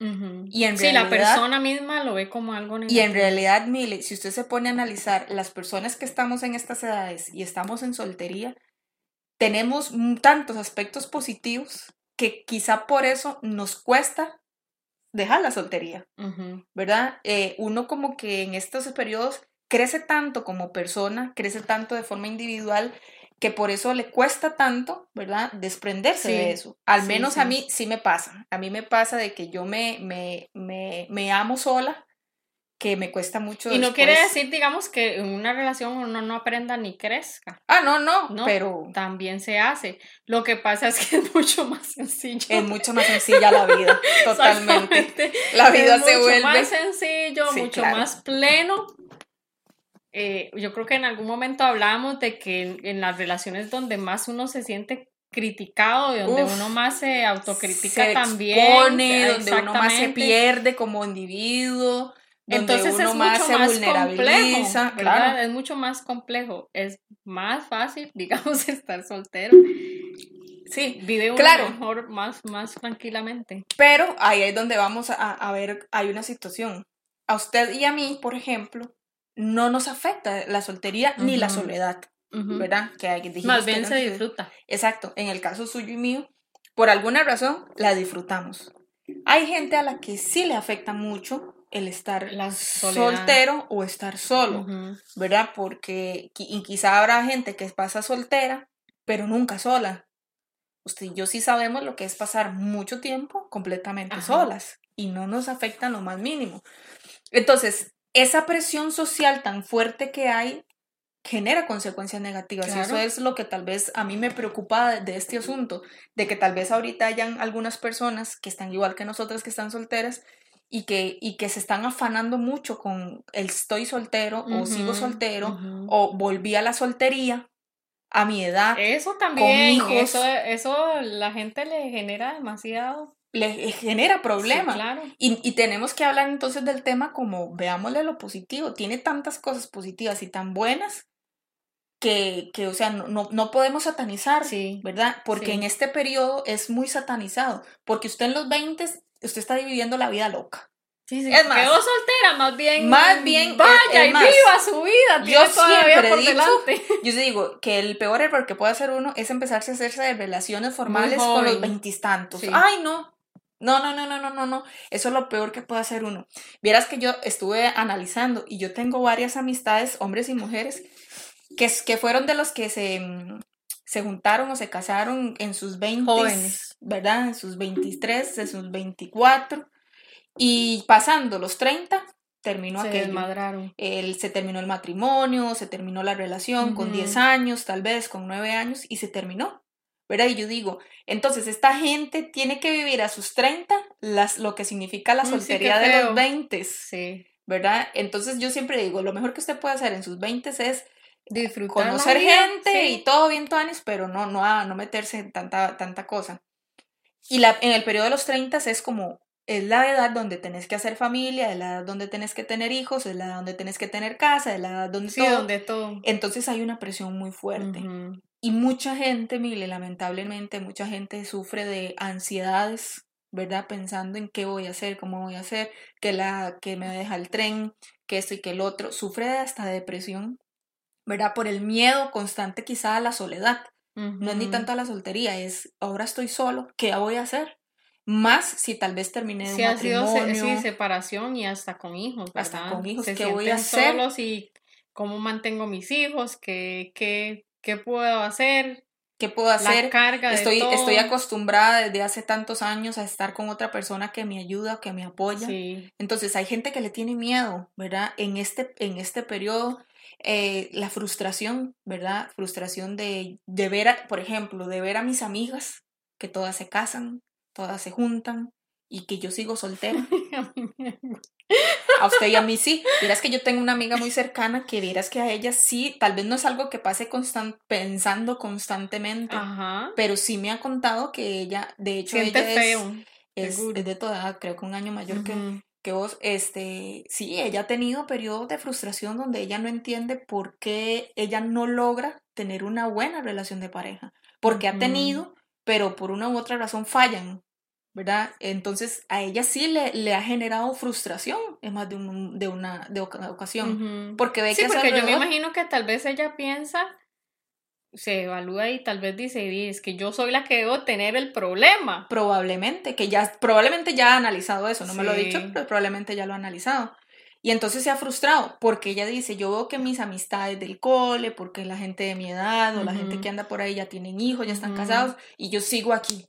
Y en sí, la persona misma lo ve como algo negativo. Y en realidad, Mile, si usted se pone a analizar las personas que estamos en estas edades y estamos en soltería, tenemos tantos aspectos positivos que quizá por eso nos cuesta dejar la soltería, ¿verdad? Eh, uno como que en estos periodos crece tanto como persona, crece tanto de forma individual, que por eso le cuesta tanto, ¿verdad? Desprenderse de eso. Al menos a mí sí me pasa. A mí me pasa de que yo me, me, me, me amo sola, que me cuesta mucho. Y no quiere decir, digamos, que en una relación uno no aprenda ni crezca. Ah, no, no, pero... También se hace. Lo que pasa es que [laughs] es mucho más sencillo. Es mucho más sencilla la vida, [laughs] totalmente. La vida se vuelve... Mucho más sencillo, mucho más pleno. Eh, yo creo que en algún momento hablamos de que en, las relaciones donde más uno se siente criticado, y donde uno más se autocritica se también. Expone, donde uno más se pierde como individuo entonces uno es más mucho se más complejo, claro. Es mucho más complejo. Es más fácil, [laughs] digamos, estar soltero. Sí, vive uno claro. mejor, más, más tranquilamente. Pero ahí es donde vamos a, a, ver, hay una situación. A usted y a mí, por ejemplo, no nos afecta la soltería ni la soledad, ¿verdad? Que hay, más bien se disfruta. Exacto. En el caso suyo y mío, por alguna razón, la disfrutamos. Hay gente a la que sí le afecta mucho el estar soltero o estar solo, ¿verdad? Porque y quizá habrá gente que pasa soltera, pero nunca sola. Usted y yo sí sabemos lo que es pasar mucho tiempo completamente solas y no nos afecta en lo más mínimo. Entonces, esa presión social tan fuerte que hay genera consecuencias negativas. Y eso es lo que tal vez a mí me preocupa de, este asunto, de que tal vez ahorita hayan algunas personas que están igual que nosotras, que están solteras, y que, y que se están afanando mucho con el estoy soltero o sigo soltero o volví a la soltería a mi edad. Eso también, eso, eso la gente le genera demasiado. Le genera problemas. claro. y, y, tenemos que hablar entonces del tema como veámosle lo positivo. Tiene tantas cosas positivas y tan buenas que, que o sea, no, no, podemos satanizar, sí, ¿verdad? Porque en este periodo es muy satanizado. Porque usted en los 20 usted está viviendo la vida loca. Sí, sí, es más, quedó soltera, más bien. Más bien. Vaya y viva su vida. Yo siempre por dicho, delante. [laughs] Yo digo que el peor error que puede hacer uno es empezarse a hacerse de relaciones formales con los veintistantos. Ay, no. No, no, no, no, no, no, no. Eso es lo peor que puede hacer uno. Vieras que yo estuve analizando y yo tengo varias amistades, hombres y mujeres, que, que fueron de los que se, se juntaron o se casaron en sus 20, jóvenes, ¿verdad? En sus 23, en sus 24 y pasando los 30 terminó se aquello. El, se terminó el matrimonio, se terminó la relación con 10 años, tal vez con 9 años y se terminó. ¿Verdad? Y yo digo, entonces esta gente tiene que vivir a sus 30 las, lo que significa la soltería de los 20, sí. ¿verdad? Entonces yo siempre digo, lo mejor que usted puede hacer en sus 20 es Disfrutar conocer gente y todo bien, Tuanis, pero no, no, a, no meterse en tanta, tanta cosa. Y la, en el periodo de los 30 es como, es la edad donde tenés que hacer familia, es la edad donde tenés que tener hijos, es la edad donde tenés que tener casa, es la edad donde sí, donde todo. Entonces hay una presión muy fuerte. Y mucha gente, mire, lamentablemente, mucha gente sufre de ansiedades, ¿verdad? Pensando en qué voy a hacer, cómo voy a hacer, que, la, que me deja el tren, que esto y que el otro. Sufre de hasta depresión ¿verdad? Por el miedo constante quizá a la soledad. No es ni tanto a la soltería, es ahora estoy solo, ¿qué voy a hacer? Más si tal vez terminé de un matrimonio. sí, separación y hasta con hijos, ¿verdad? Hasta con hijos, ¿qué voy a hacer? solos y cómo mantengo mis hijos, qué, qué, qué puedo hacer. ¿Qué puedo hacer? La carga estoy, estoy acostumbrada desde hace tantos años a estar con otra persona que me ayuda, que me apoya. Entonces hay gente que le tiene miedo, ¿verdad? En este, en este periodo eh, la frustración, ¿verdad? Frustración de, de ver, a, por ejemplo, de ver a mis amigas que todas se casan, todas se juntan y que yo sigo soltera. [laughs] a usted y a mí sí. Vieras que yo tengo una amiga muy cercana que vieras que a ella sí, tal vez no es algo que pase constant, pensando constantemente, pero sí me ha contado que ella, de hecho, ella feo, es, es, de toda edad, creo que un año mayor que, que vos, este, sí, ella ha tenido periodos de frustración donde ella no entiende por qué ella no logra tener una buena relación de pareja, porque ha tenido, pero por una u otra razón fallan, ¿verdad? Entonces a ella sí le, le ha generado frustración en más de, un, de una de ocasión, porque ve sí, que porque yo me imagino que tal vez ella piensa se evalúa y tal vez dice, es que yo soy la que debo tener el problema. Probablemente, que ya, probablemente ya ha analizado eso, no me lo ha dicho, pero probablemente ya lo ha analizado. Y entonces se ha frustrado porque ella dice, yo veo que mis amistades del cole, porque la gente de mi edad o la gente que anda por ahí ya tienen hijos, ya están casados y yo sigo aquí.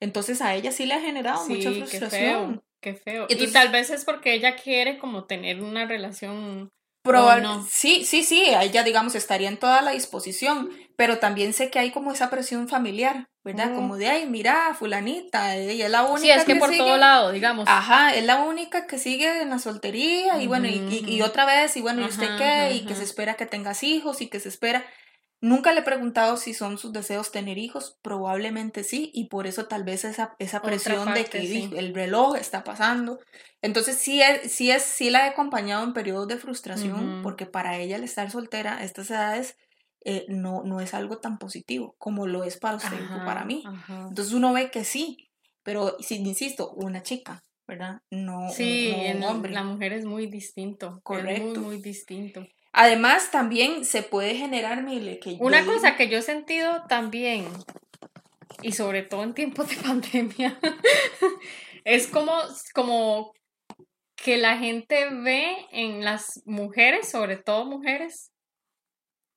Entonces a ella sí le ha generado mucha frustración. Qué feo. y tal vez es porque ella quiere como tener una relación Probablemente, sí, sí, sí, ella, digamos, estaría en toda la disposición, pero también sé que hay como esa presión familiar, ¿verdad? Como de, ay, mira, fulanita, ella es la única sí, es que, por todo lado, digamos. Ajá, es la única que sigue en la soltería y bueno, y, y, otra vez, y bueno, ¿y usted qué? Y que se espera que tengas hijos y que se espera... Nunca le he preguntado si son sus deseos tener hijos, probablemente sí, y por eso tal vez esa, esa presión de que el reloj está pasando. Entonces sí, es, sí, es, sí la he acompañado en periodos de frustración, porque para ella el estar soltera a estas edades eh, no, no es algo tan positivo como lo es para usted o para mí. Entonces uno ve que sí, pero si insisto, una chica, ¿verdad? No, sí, un hombre. La mujer es muy distinto. Correcto. muy, muy distinto. Además, también se puede generar, mire, que Una cosa que yo he sentido también, y sobre todo en tiempos de [laughs] pandemia, [laughs] es como, como que la gente ve en las mujeres, sobre todo mujeres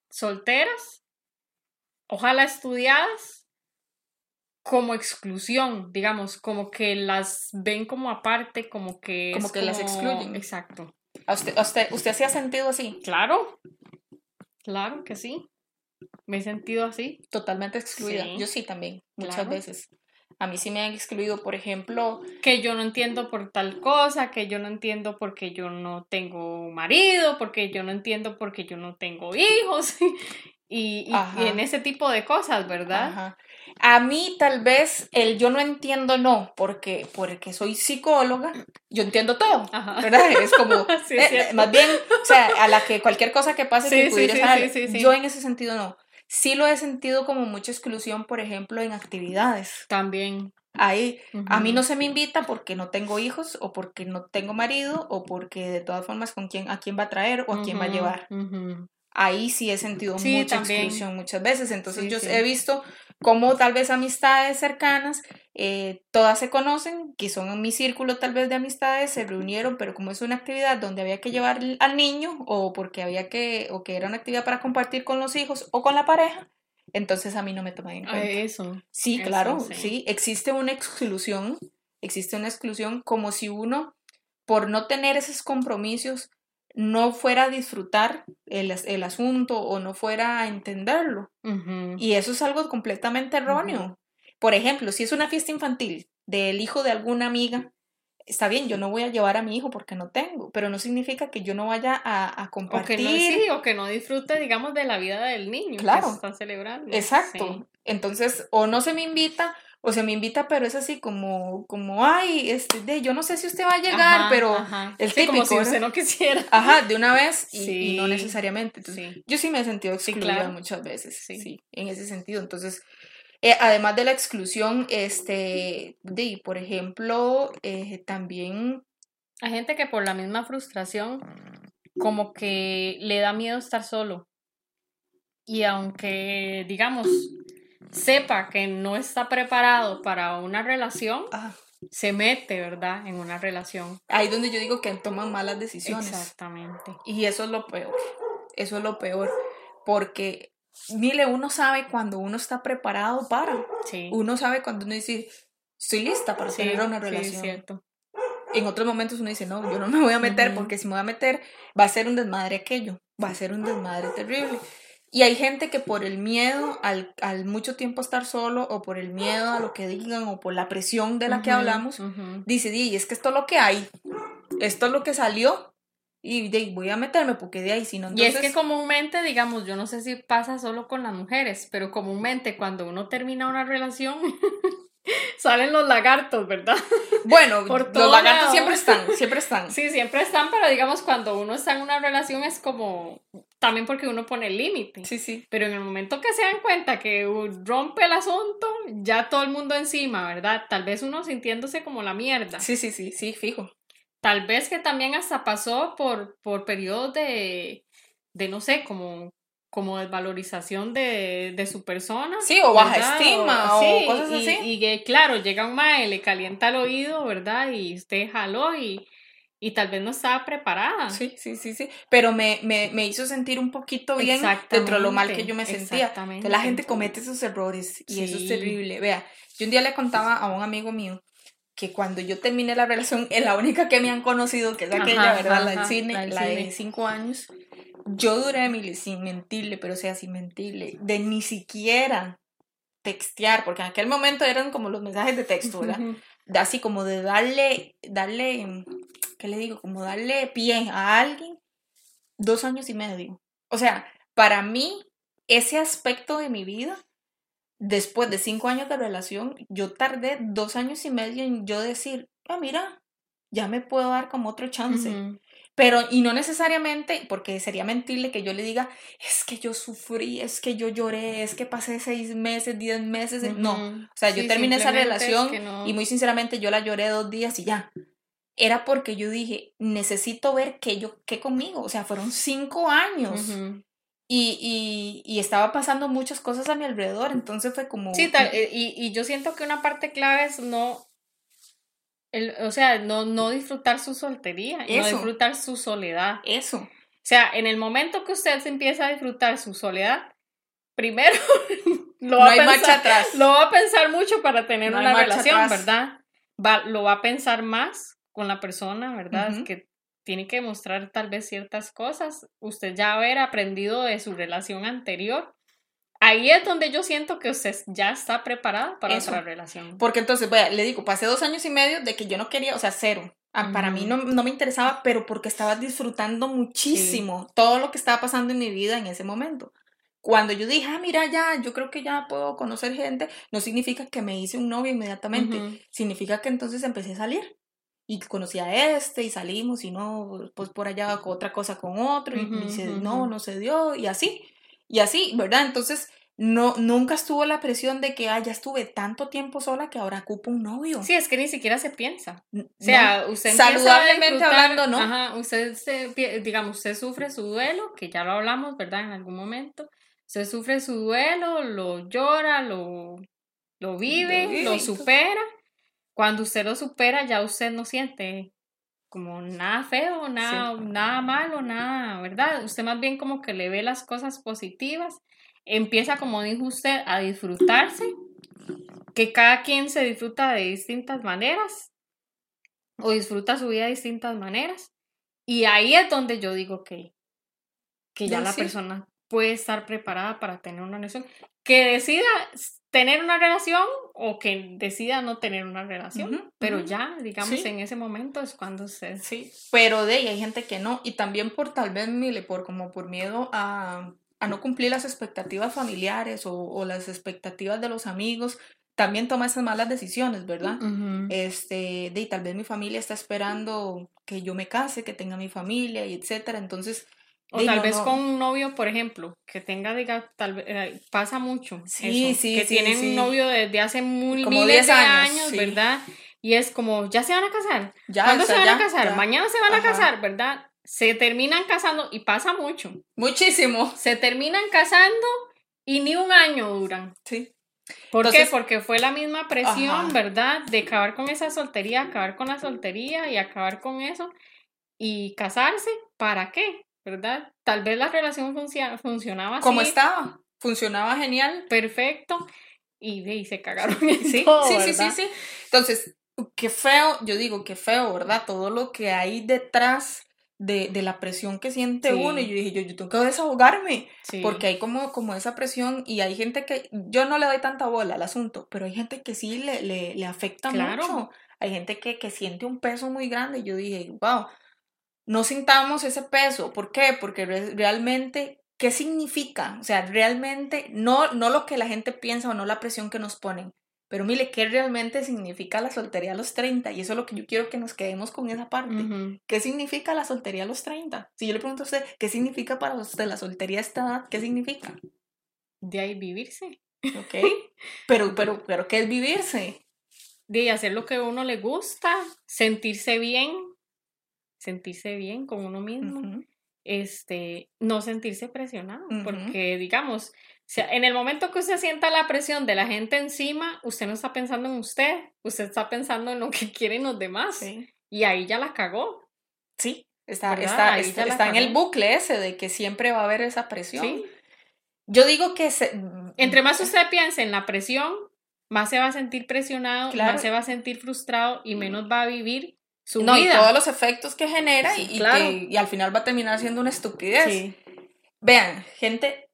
solteras, ojalá estudiadas, como exclusión, digamos, como que las ven como aparte, como que... Como que las excluyen. Exacto usted, usted, usted se ha sentido así? Claro, claro que sí. Me he sentido así. Totalmente excluida. Yo sí también, muchas veces. A mí sí me han excluido, por ejemplo. Que yo no entiendo por tal cosa, que yo no entiendo porque yo no tengo marido, porque yo no entiendo porque yo no tengo hijos. [laughs] y, y, en ese tipo de cosas, ¿verdad? Ajá. A mí tal vez el yo no entiendo no, porque, porque soy psicóloga, yo entiendo todo, ¿verdad? Es como, [laughs] eh, más bien, o sea, a la que cualquier cosa que pase sí, pudiera yo en ese sentido no. Sí lo he sentido como mucha exclusión, por ejemplo, en actividades. También. Ahí, a mí no se me invita porque no tengo hijos o porque no tengo marido o porque de todas formas con quién, a quién va a traer o a quién va a llevar ahí sí he sentido mucha exclusión muchas veces. Entonces yo he visto cómo tal vez amistades cercanas, eh, todas se conocen, que son en mi círculo tal vez de amistades, se reunieron, pero como es una actividad donde había que llevar al niño o porque había que, o que era una actividad para compartir con los hijos o con la pareja, entonces a mí no me toman en cuenta. Eso. Sí, claro, sí. Existe una exclusión, existe una exclusión como si uno, por no tener esos compromisos, no fuera a disfrutar el, asunto o no fuera a entenderlo. Y eso es algo completamente erróneo. Por ejemplo, si es una fiesta infantil del hijo de alguna amiga, está bien, yo no voy a llevar a mi hijo porque no tengo, pero no significa que yo no vaya a, compartir. O que no, sí, o que no disfrute, digamos, de la vida del niño claro. que están celebrando. Exacto. Entonces, o no se me invita o se me invita, pero es así como, como, ay, este, de, yo no sé si usted va a llegar, pero el típico, como si usted no quisiera. Ajá, de una vez y, no necesariamente. Entonces, Yo sí me he sentido excluida muchas veces, sí. en ese sentido. Entonces, eh, además de la exclusión, este, de, por ejemplo, eh, también... Hay gente que por la misma frustración, como que le da miedo estar solo. Y aunque, digamos, sepa que no está preparado para una relación, se mete, ¿verdad? En una relación. Ahí donde yo digo que toman malas decisiones. Exactamente. Y eso es lo peor. Eso es lo peor. Porque, mire, uno sabe cuando uno está preparado para. Sí. Uno sabe cuando uno dice, estoy lista para tener una relación. Sí, cierto. En otros momentos uno dice, no, yo no me voy a meter porque si me voy a meter va a ser un desmadre aquello, va a ser un desmadre terrible. Y hay gente que por el miedo al, mucho tiempo estar solo o por el miedo a lo que digan o por la presión de la que hablamos, dice, y es que esto es lo que hay, esto es lo que salió y de, voy a meterme porque de ahí si no... Y es que comúnmente, digamos, yo no sé si pasa solo con las mujeres, pero comúnmente cuando uno termina una relación... [laughs] salen los lagartos, ¿verdad? Bueno, [laughs] Por los lagartos siempre están, siempre están. Sí, siempre están, pero digamos, cuando uno está en una relación es como, también porque uno pone el límite. Sí, sí. Pero en el momento que se dan cuenta que rompe el asunto, ya todo el mundo encima, ¿verdad? Tal vez uno sintiéndose como la mierda. Sí, sí, sí, sí, fijo. Tal vez que también hasta pasó por, por periodos de, de no sé, como como desvalorización de, de su persona. Sí, o baja estima, o, cosas y, así. Y que, claro, llega un mae, le calienta el oído, ¿verdad? Y usted jaló y, y tal vez no estaba preparada. Sí, sí, sí, sí. Pero me, me, me hizo sentir un poquito bien dentro de lo mal que yo me sentía. Que la gente comete esos errores y eso es terrible. Vea, yo un día le contaba a un amigo mío que cuando yo terminé la relación, es la única que me han conocido, que es aquella, ¿verdad? la del cine, la, de cinco años. Yo duré, Mili, sin mentirle, pero o sea, sin mentirle, de ni siquiera textear, porque en aquel momento eran como los mensajes de texto, ¿verdad? [laughs] Así como de darle, darle, ¿qué le digo? Como darle pie a alguien, dos años y medio. O sea, para mí, ese aspecto de mi vida después de cinco años de relación, yo tardé dos años y medio en yo decir, ah, mira, ya me puedo dar como otro chance. Pero, y no necesariamente, porque sería mentirle que yo le diga, es que yo sufrí, es que yo lloré, es que pasé seis meses, diez meses. No, o sea, yo terminé esa relación y muy sinceramente yo la lloré dos días y ya. Era porque yo dije, necesito ver qué yo, qué conmigo. O sea, fueron cinco años. Y, y, y, estaba pasando muchas cosas a mi alrededor, entonces fue como... Sí, tal, eh, y, y yo siento que una parte clave es no, el, o sea, no, no disfrutar su soltería, no disfrutar su soledad. Eso. O sea, en el momento que usted se empieza a disfrutar su soledad, primero [laughs] lo, va a pensar, atrás. lo va a pensar mucho para tener una relación, ¿verdad? Va, lo va a pensar más con la persona, ¿verdad? Que tiene que mostrar tal vez ciertas cosas, usted ya haber aprendido de su relación anterior. Ahí es donde yo siento que usted ya está preparada para otra relación. Porque entonces, vaya, le digo, pasé dos años y medio de que yo no quería, o sea, cero. Ah, para mí no, no, me interesaba, pero porque estaba disfrutando muchísimo todo lo que estaba pasando en mi vida en ese momento. Cuando yo dije, ah, mira, ya, yo creo que ya puedo conocer gente, no significa que me hice un novio inmediatamente, significa que entonces empecé a salir y conocí a este y salimos y no, pues por allá otra cosa con otro y, no, no se dio y así, y así, ¿verdad? Entonces, no, nunca estuvo la presión de que, ah, ya estuve tanto tiempo sola que ahora ocupo un novio. Sí, es que ni siquiera se piensa. O sea, usted saludablemente hablando, ¿no? Ajá, usted, se, digamos, usted sufre su duelo, que ya lo hablamos, ¿verdad? En algún momento. Usted sufre su duelo, lo llora, lo, lo vive, lo supera cuando usted lo supera, ya usted no siente como nada feo, nada, nada malo, nada, ¿verdad? Usted más bien como que le ve las cosas positivas, empieza, como dijo usted, a disfrutarse, que cada quien se disfruta de distintas maneras o disfruta su vida de distintas maneras. Y ahí es donde yo digo que, que ya la persona puede estar preparada para tener una relación. Que decida tener una relación o que decida no tener una relación, pero ya, digamos, en ese momento es cuando se... Sí, pero de ahí hay gente que no, y también por tal vez, mire, por como por miedo a, a no cumplir las expectativas familiares o, o, las expectativas de los amigos, también toma esas malas decisiones, ¿verdad? Este, de tal vez mi familia está esperando que yo me case, que tenga mi familia y etcétera, entonces o tal vez con un novio, por ejemplo, que tenga, diga, tal vez, eh, pasa mucho. Sí, sí, Que tienen un novio desde hace muy, miles de años, ¿verdad? Y es como, ¿ya se van a casar? Ya, ¿Cuándo se van a casar? Mañana se van a casar, ¿verdad? Se terminan casando y pasa mucho. Muchísimo. Se terminan casando y ni un año duran. Sí. ¿Por qué? Porque fue la misma presión, ¿verdad? De acabar con esa soltería, acabar con la soltería y acabar con eso y casarse. ¿Para qué? ¿Verdad? Tal vez la relación funcionaba Como estaba, funcionaba genial. Perfecto. Y, y se cagaron sí, sí, sí, sí, sí. Entonces, qué feo, yo digo, qué feo, ¿verdad? Todo lo que hay detrás de, de la presión que siente uno. Y yo dije, yo, yo tengo que desahogarme. Porque hay como, como esa presión y hay gente que, yo no le doy tanta bola al asunto, pero hay gente que sí le, le, le afecta mucho. Hay gente que, que siente un peso muy grande. Y yo dije, wow, no sintamos ese peso. ¿Por qué? Porque realmente, ¿qué significa? O sea, realmente, no, no lo que la gente piensa o no la presión que nos ponen, pero mire, ¿qué realmente significa la soltería a los 30? Y eso es lo que yo quiero que nos quedemos con esa parte. ¿Qué significa la soltería a los 30? Si yo le pregunto a usted, ¿qué significa para usted la soltería a esta edad? ¿Qué significa? De ahí vivirse. Ok. [laughs] Pero, pero, pero, ¿qué es vivirse? De hacer lo que a uno le gusta, sentirse bien, sentirse bien con uno mismo. este, no sentirse presionado, porque digamos, en el momento que usted sienta la presión de la gente encima, usted no está pensando en usted, usted está pensando en lo que [laughs] quieren los demás. Y ahí ya la cagó. Sí, está, está, está, en el bucle ese de que siempre va a haber esa presión. Yo digo que... Entre más usted piense en la presión, más se va a sentir presionado, más se va a sentir frustrado y menos va a vivir su no, vida. Y todos los efectos que genera y, y, al final va a terminar siendo una estupidez. Vean, gente,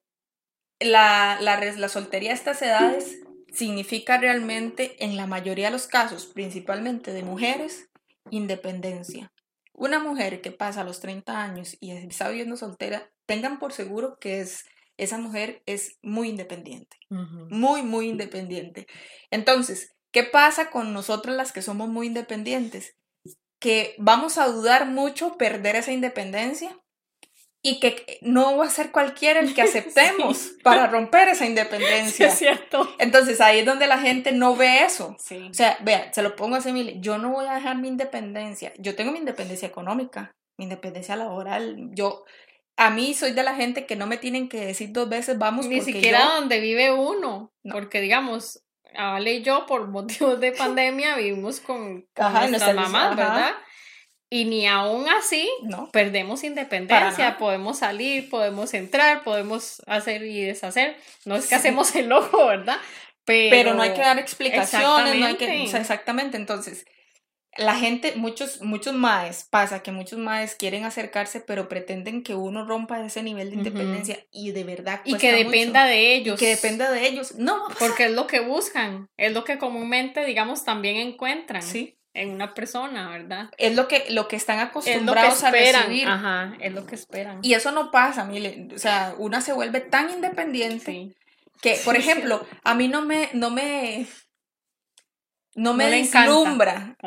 la, la, la soltería a estas edades significa realmente, en la mayoría de los casos, principalmente de mujeres, independencia. Una mujer que pasa a los 30 años y está viviendo soltera, tengan por seguro que es, esa mujer es muy independiente, muy, muy independiente. Entonces, ¿qué pasa con nosotras las que somos muy independientes? Que vamos a dudar mucho perder esa independencia y que no va a ser cualquiera el que [laughs] aceptemos para romper esa independencia. es cierto. Entonces ahí es donde la gente no ve eso. O sea, vea, se lo pongo así, mire, yo no voy a dejar mi independencia. Yo tengo mi independencia económica, mi independencia laboral. Yo, a mí soy de la gente que no me tienen que decir dos veces vamos. Ni siquiera donde vive uno, porque digamos, Ale y yo por motivos de pandemia vivimos con, con nuestras mamás, ¿verdad? Y ni aún así no. perdemos independencia, podemos salir, podemos entrar, podemos hacer y deshacer. No es que hacemos el ojo, ¿verdad? Pero, no hay que dar explicaciones, no hay que... exactamente, entonces, la gente, muchos, muchos maes, pasa que muchos maes quieren acercarse, pero pretenden que uno rompa ese nivel de independencia y de verdad... Y que dependa de ellos. que dependa de ellos, no. Porque es lo que buscan, es lo que comúnmente, digamos, también encuentran. Sí en una persona, ¿verdad? Es lo que, lo que están acostumbrados a recibir. Ajá, es lo que esperan. Y eso no pasa, mire, o sea, una se vuelve tan independiente que, por [laughs] ejemplo, a mí no me, no me, no me deslumbra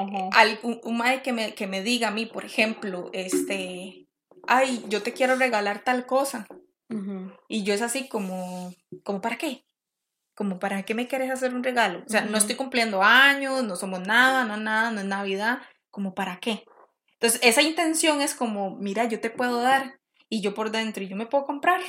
un, un que me, que me diga a mí, por ejemplo, este, ay, yo te quiero regalar tal cosa. Y yo es así como, como, ¿para qué? como para qué me quieres hacer un regalo. O sea, no estoy cumpliendo años, no somos nada, no nada, no es Navidad, como para qué. Entonces, esa intención es como, mira, yo te puedo dar y yo por dentro y yo me puedo comprar.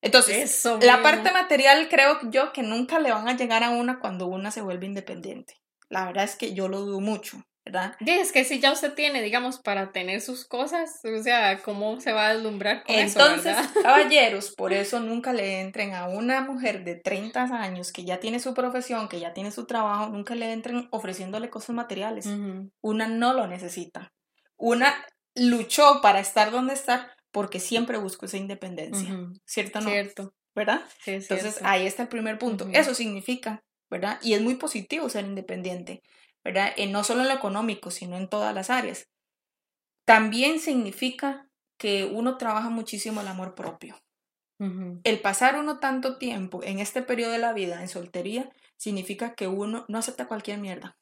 Entonces, la parte material creo yo que nunca le van a llegar a una cuando una se vuelve independiente. La verdad es que yo lo dudo mucho. ¿verdad? es que si ya usted tiene, digamos, para tener sus cosas, o sea, ¿cómo se va a deslumbrar con Entonces, eso, [laughs] caballeros, por [laughs] eso nunca le entren a una mujer de 30 años que ya tiene su profesión, que ya tiene su trabajo, nunca le entren ofreciéndole cosas materiales. Una no lo necesita. Una luchó para estar donde está porque siempre buscó esa independencia. ¿Cierto o no? Cierto. ¿Verdad? Entonces, ahí está el primer punto. Eso significa, ¿verdad? Y es muy positivo ser independiente. ¿verdad? no solo en lo económico, sino en todas las áreas. También significa que uno trabaja muchísimo el amor propio. El pasar uno tanto tiempo en este periodo de la vida en soltería significa que uno no acepta cualquier mierda.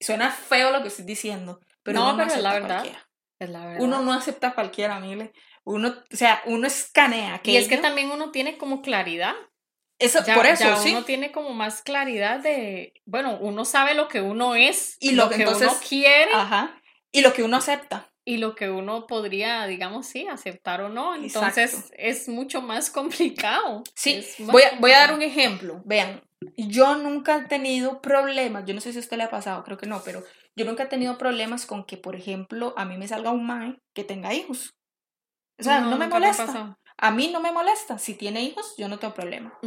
Suena feo lo que estoy diciendo, pero no, uno no acepta la verdad. cualquiera. Es la verdad. Uno no acepta cualquiera, Mile. Uno, o sea, uno escanea. y es que también uno tiene como claridad eso, por eso, ya sí. uno tiene como más claridad de, bueno, uno sabe lo que uno es y lo, que uno quiere. Ajá. Y lo que uno acepta. Y lo que uno podría, digamos, sí, aceptar o no. Entonces es mucho más [laughs] complicado. Sí, voy a, voy a dar un ejemplo. Vean, yo nunca he tenido problemas, yo no sé si a usted le ha pasado, creo que no, pero yo nunca he tenido problemas con que, por ejemplo, a mí me salga un mae que tenga hijos. O sea, no, me molesta. A mí no me molesta. Si tiene hijos, yo no tengo problema.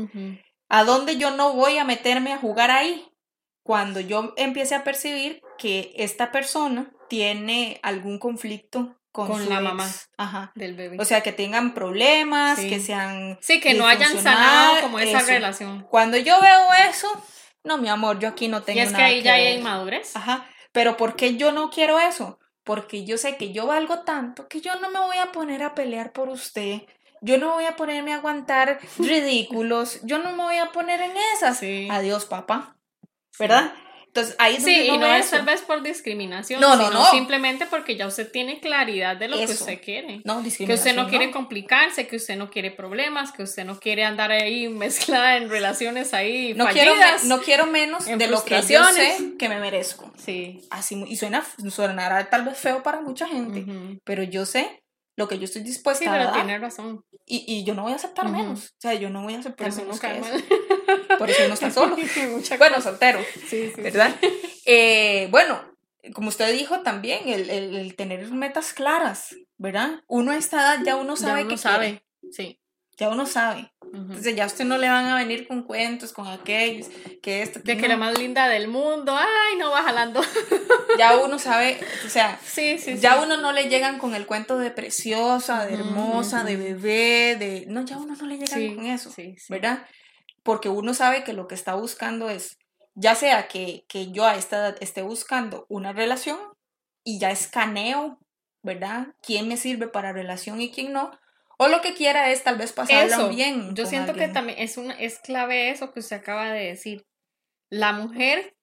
¿A dónde yo no voy a meterme a jugar ahí? Cuando yo empiece a percibir que esta persona tiene algún conflicto con, la mamá Ajá. del bebé. O sea, que tengan problemas, que sean... Sí, que no hayan sanado como esa relación. Cuando yo veo eso, no, mi amor, yo aquí no tengo nada Y es que ahí ya hay inmadurez. Ajá. Pero ¿por qué yo no quiero eso? Porque yo sé que yo valgo tanto que yo no me voy a poner a pelear por usted yo no voy a ponerme a aguantar [laughs] ridículos, yo no me voy a poner en esas. Adiós, papá. ¿Verdad? Entonces, ahí es sí, y no es tal vez por discriminación, no, no, sino no. simplemente porque ya usted tiene claridad de lo que usted quiere. No, que usted no quiere complicarse, que usted no quiere problemas, que usted no quiere andar ahí [laughs] mezclada en relaciones ahí no fallidas, Quiero, no quiero menos de lo que yo sé que me merezco. Sí. Así, y suena, sonará tal vez feo para mucha gente, pero yo sé lo que yo estoy dispuesta Sí, a dar. tiene razón. Y, y yo no voy a aceptar menos. O sea, yo no voy a aceptar eso menos no que eso. Por eso uno está solo. [laughs] Bueno, soltero, Sí, sí. ¿verdad? Eh, bueno, como usted dijo también, el, el- el tener metas claras, ¿verdad? Uno a esta edad ya uno Ya sabe uno que sabe. Sí. ya uno sabe. Entonces ya a usted no le van a venir con cuentos, con aquellos, que esto, De que que no. la más linda del mundo, ay, no va jalando. [laughs] Ya uno sabe, o sea, Sí, sí, ya sí. uno no le llegan con el cuento de preciosa, de hermosa, de bebé, de... No, ya uno no le llegan Sí, con eso, sí. ¿verdad? Porque uno sabe que lo que está buscando es, ya sea que, que yo a esta edad esté buscando una relación y ya escaneo, ¿verdad? ¿Quién me sirve para relación y quién no? O lo que quiera es tal vez pasarla Eso, bien. Yo siento que también es, una, es clave eso que usted acaba de decir. La mujer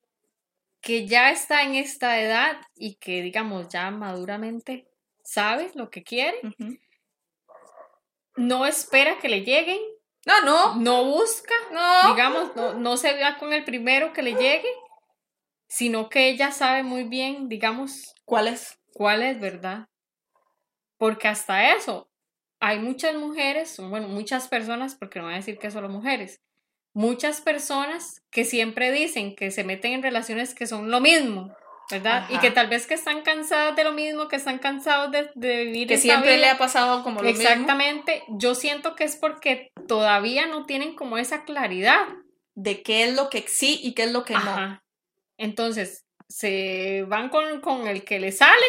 que ya está en esta edad y que, digamos, ya maduramente sabe lo que quiere, no espera que le lleguen, No, no, no busca, no. digamos, no, no se vea con el primero que le llegue, sino que ella sabe muy bien, digamos, ¿Cuál es? cuál es verdad. Porque hasta eso, hay muchas mujeres, bueno, muchas personas, porque no voy a decir que solo mujeres, muchas personas que siempre dicen que se meten en relaciones que son lo mismo, ¿verdad? Y que tal vez que están cansadas de lo mismo, que están cansados de, de vivir Que esta siempre le ha pasado como lo mismo. Exactamente, yo siento que es porque todavía no tienen como esa claridad. De qué es lo que sí y qué es lo que no. Entonces, se van con, con el que les sale,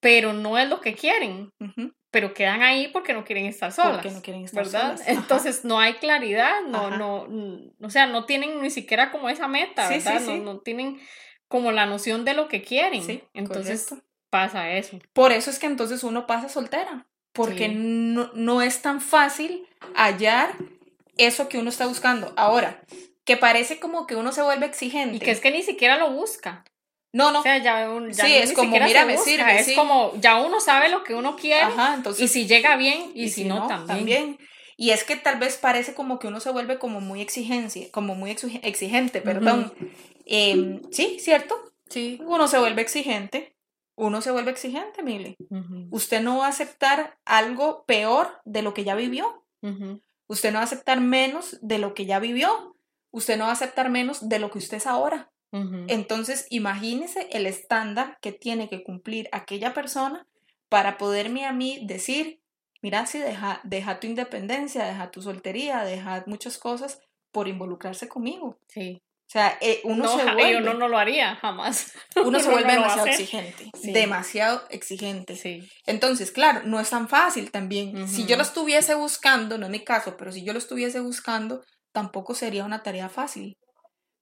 pero no es lo que quieren, Ujú. Pero quedan ahí porque no quieren estar solas. Porque no quieren estar ¿Verdad? solas. [laughs] Entonces no hay claridad, no, Ajá. no, mm, o sea, no tienen ni siquiera como esa meta, Sí, ¿verdad? sí. No, no tienen como la noción de lo que quieren. Entonces correcto. pasa eso. Por eso es que entonces uno pasa soltera, porque no, no es tan fácil hallar eso que uno está buscando. Ahora, que parece como que uno se vuelve exigente. Y que es que ni siquiera lo busca. No, no. O sea, ya, un- ya Sí, es como, mira, me busca, sirve, Es sí. como, ya uno sabe lo que uno quiere Ajá, entonces. y si llega bien y, si, no, también. Y es que tal vez parece como que uno se vuelve como muy exigencia, como muy exige- exigente, perdón. Em, sí, cierto. Sí. Uno se vuelve exigente. Uno se vuelve exigente, Mili. Usted no va a aceptar algo peor de lo que ya vivió. Usted no va a aceptar menos de lo que ya vivió. Usted no va a aceptar menos de lo que usted es ahora. Entonces, imagínese el estándar que tiene que cumplir aquella persona para poderme a mí decir, mira, si deja, deja tu independencia, deja tu soltería, deja muchas cosas por involucrarse conmigo. Sí. O sea, eh, uno no, se vuelve, yo no, no lo haría jamás. [laughs] uno se vuelve no demasiado exigente, Sí. demasiado exigente. Sí. Entonces, claro, no es tan fácil también. Si yo lo estuviese buscando, no es mi caso, pero si yo lo estuviese buscando, tampoco sería una tarea fácil.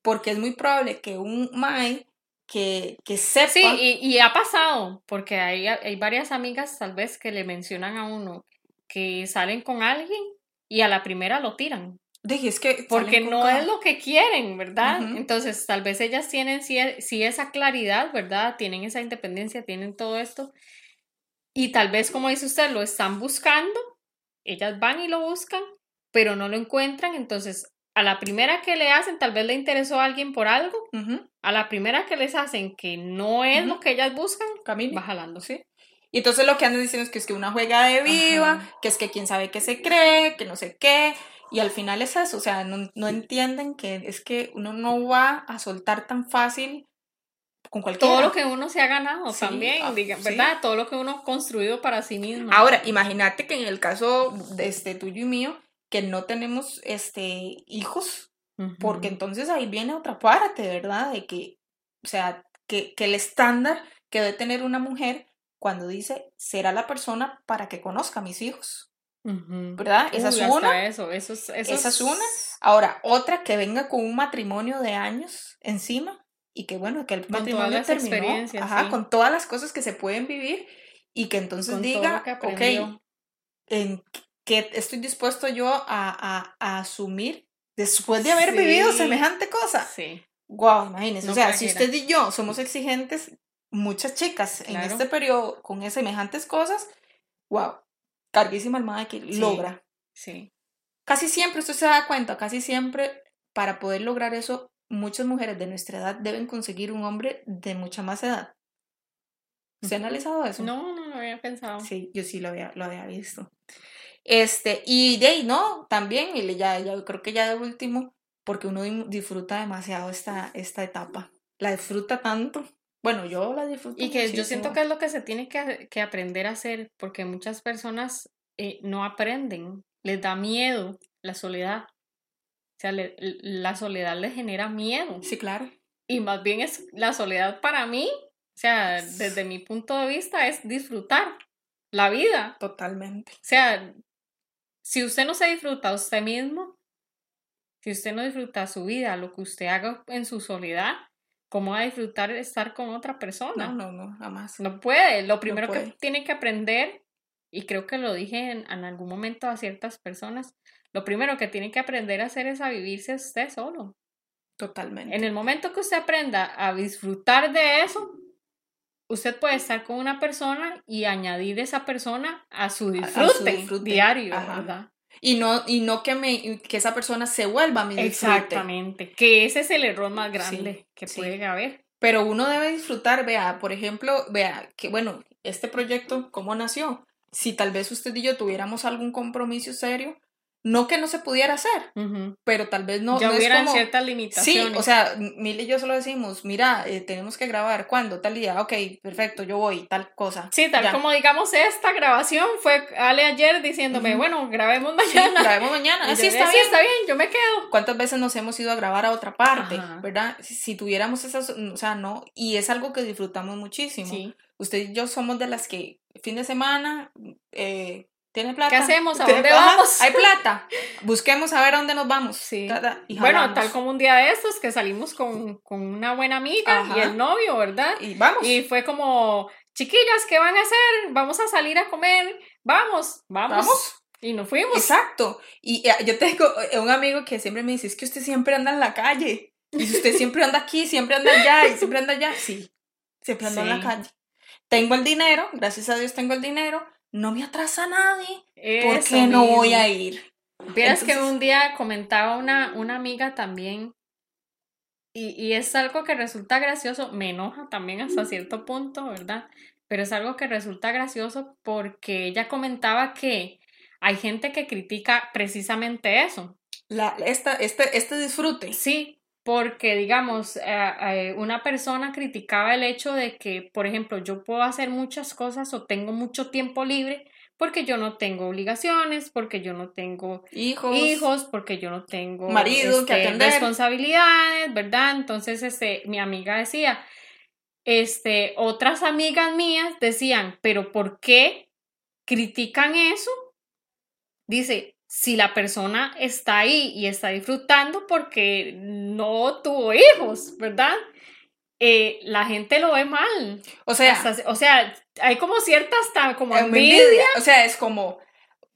Porque es muy probable que un Mae que, que sepa. Sí, y, y ha pasado, porque hay, hay varias amigas tal vez que le mencionan a uno que salen con alguien y a la primera lo tiran, Dije, es que. porque no cada- es lo que quieren, ¿verdad? Entonces, tal vez ellas tienen sí, sí esa claridad, ¿verdad? Tienen esa independencia, tienen todo esto, y tal vez, como dice usted, lo están buscando, ellas van y lo buscan, pero no lo encuentran, entonces, a la primera que le hacen, tal vez le interesó a alguien por algo, a la primera que les hacen que no es lo que ellas buscan, camine. va jalando. Sí. Y entonces lo que andan diciendo es que es que una juega de viva, Ajá. que es que quién sabe qué se cree, que no sé qué. Y al final es eso, o sea, no, no entienden que es que uno no va a soltar tan fácil con cualquiera. Todo lo que uno se ha ganado Sí, también, ah, diga- sí. ¿verdad? Todo lo que uno ha construido para sí mismo. Ahora, imagínate que en el caso de este tuyo y mío, que no tenemos este hijos, porque entonces ahí viene otra parte, ¿verdad? De que, o sea, que, que el estándar que debe tener una mujer cuando dice, será la persona para que conozca a mis hijos. ¿verdad? Esa Uy, es hasta una. Eso, eso es, eso Esa es una. Ahora, otra que venga con un matrimonio de años encima y que bueno, que el todas matrimonio terminó, ajá, sí. con todas las cosas que se pueden vivir y que entonces Con diga, que ok, en qué estoy dispuesto yo a, a- a asumir después de haber Sí. vivido semejante cosa. Sí. Wow, imagínense. No o sea, si usted y yo somos exigentes, muchas chicas en Claro. este periodo con semejantes cosas, wow, carguísima madre que Sí. logra. Sí. Casi siempre, usted se da cuenta, casi siempre para poder lograr eso, muchas mujeres de nuestra edad deben conseguir un hombre de mucha más edad. ¿Usted ha analizado eso? No, no lo había pensado. Sí, yo sí lo había, lo había visto. Este, y de ahí, no, también, y ya, ya creo que ya de último, porque uno disfruta demasiado esta, esta etapa. La disfruta tanto. Bueno, yo la disfruto. Y que yo siento que es lo que se tiene que, que aprender a hacer, porque muchas personas eh, no aprenden, les da miedo la soledad. O sea, la soledad les genera miedo. Sí, claro. Y más bien es la soledad para mí, o sea, desde mi punto de vista, es disfrutar la vida. Totalmente. O sea, si usted no se disfruta a usted mismo, si usted no disfruta su vida, lo que usted haga en su soledad, ¿cómo va a disfrutar estar con otra persona? No, no, no, jamás. No puede. Lo primero que tiene que aprender, y creo que lo dije en, en, algún momento a ciertas personas, lo primero que tiene que aprender a hacer es a vivirse usted solo. Totalmente. En el momento que usted aprenda a disfrutar de eso, usted puede estar con una persona y añadir esa persona a su disfrute, diario, ¿verdad? Y no, y no que, me, que esa persona se vuelva mi disfrute. Exactamente, que ese es el error más grande que puede haber. Pero uno debe disfrutar, vea, por ejemplo, vea, que bueno, este proyecto, ¿cómo nació? Si tal vez usted y yo tuviéramos algún compromiso serio, no que no se pudiera hacer, pero tal vez no. Ya no hubieran ciertas limitaciones. Sí, o sea, Mil y yo solo decimos, mira, eh, tenemos que grabar, ¿cuándo? Tal día, ok, perfecto, yo voy, tal cosa. Sí, tal como digamos esta grabación fue Ale ayer diciéndome, bueno, grabemos mañana. grabemos [laughs] mañana, así está bien. está bien, yo me quedo. ¿Cuántas veces nos hemos ido a grabar a otra parte, verdad? Si, tuviéramos esas, o sea, no, y es algo que disfrutamos muchísimo. Sí. Usted y yo somos de las que fin de semana, eh, ¿Tiene plata? ¿Qué hacemos? ¿A dónde vamos? Hay plata. Busquemos a ver a dónde nos vamos. Sí. bueno, tal como un día de estos que salimos con, con una buena amiga y el novio, ¿verdad? Y vamos. Y fue como, chiquillas, ¿qué van a hacer? Vamos a salir a comer. Vamos, vamos. Vamos. Y nos fuimos. Exacto. Y eh, yo tengo eh, un amigo que siempre me dice, es que usted siempre anda en la calle. Y si usted siempre anda aquí, siempre anda allá y siempre anda allá. Sí, siempre ando en la calle. Tengo el dinero, gracias a Dios tengo el dinero no me atrasa nadie, ¿por qué no voy a ir? Vieras que un día comentaba una, una amiga también, y, y, es algo que resulta gracioso, me enoja también hasta cierto punto, ¿verdad? Pero es algo que resulta gracioso porque ella comentaba que hay gente que critica precisamente eso. La, esta, este, este disfrute. Sí, porque, digamos, eh, eh, una persona criticaba el hecho de que, por ejemplo, yo puedo hacer muchas cosas o tengo mucho tiempo libre porque yo no tengo obligaciones, porque yo no tengo hijos, hijos porque yo no tengo marido que este, responsabilidades, ¿verdad? Entonces, este, mi amiga decía, este, otras amigas mías decían, pero ¿por qué critican eso? Dice, si la persona está ahí y está disfrutando porque no tuvo hijos, ¿verdad? Eh, la gente lo ve mal. O sea, o sea, hay como cierta hasta como envidia. O sea, es como,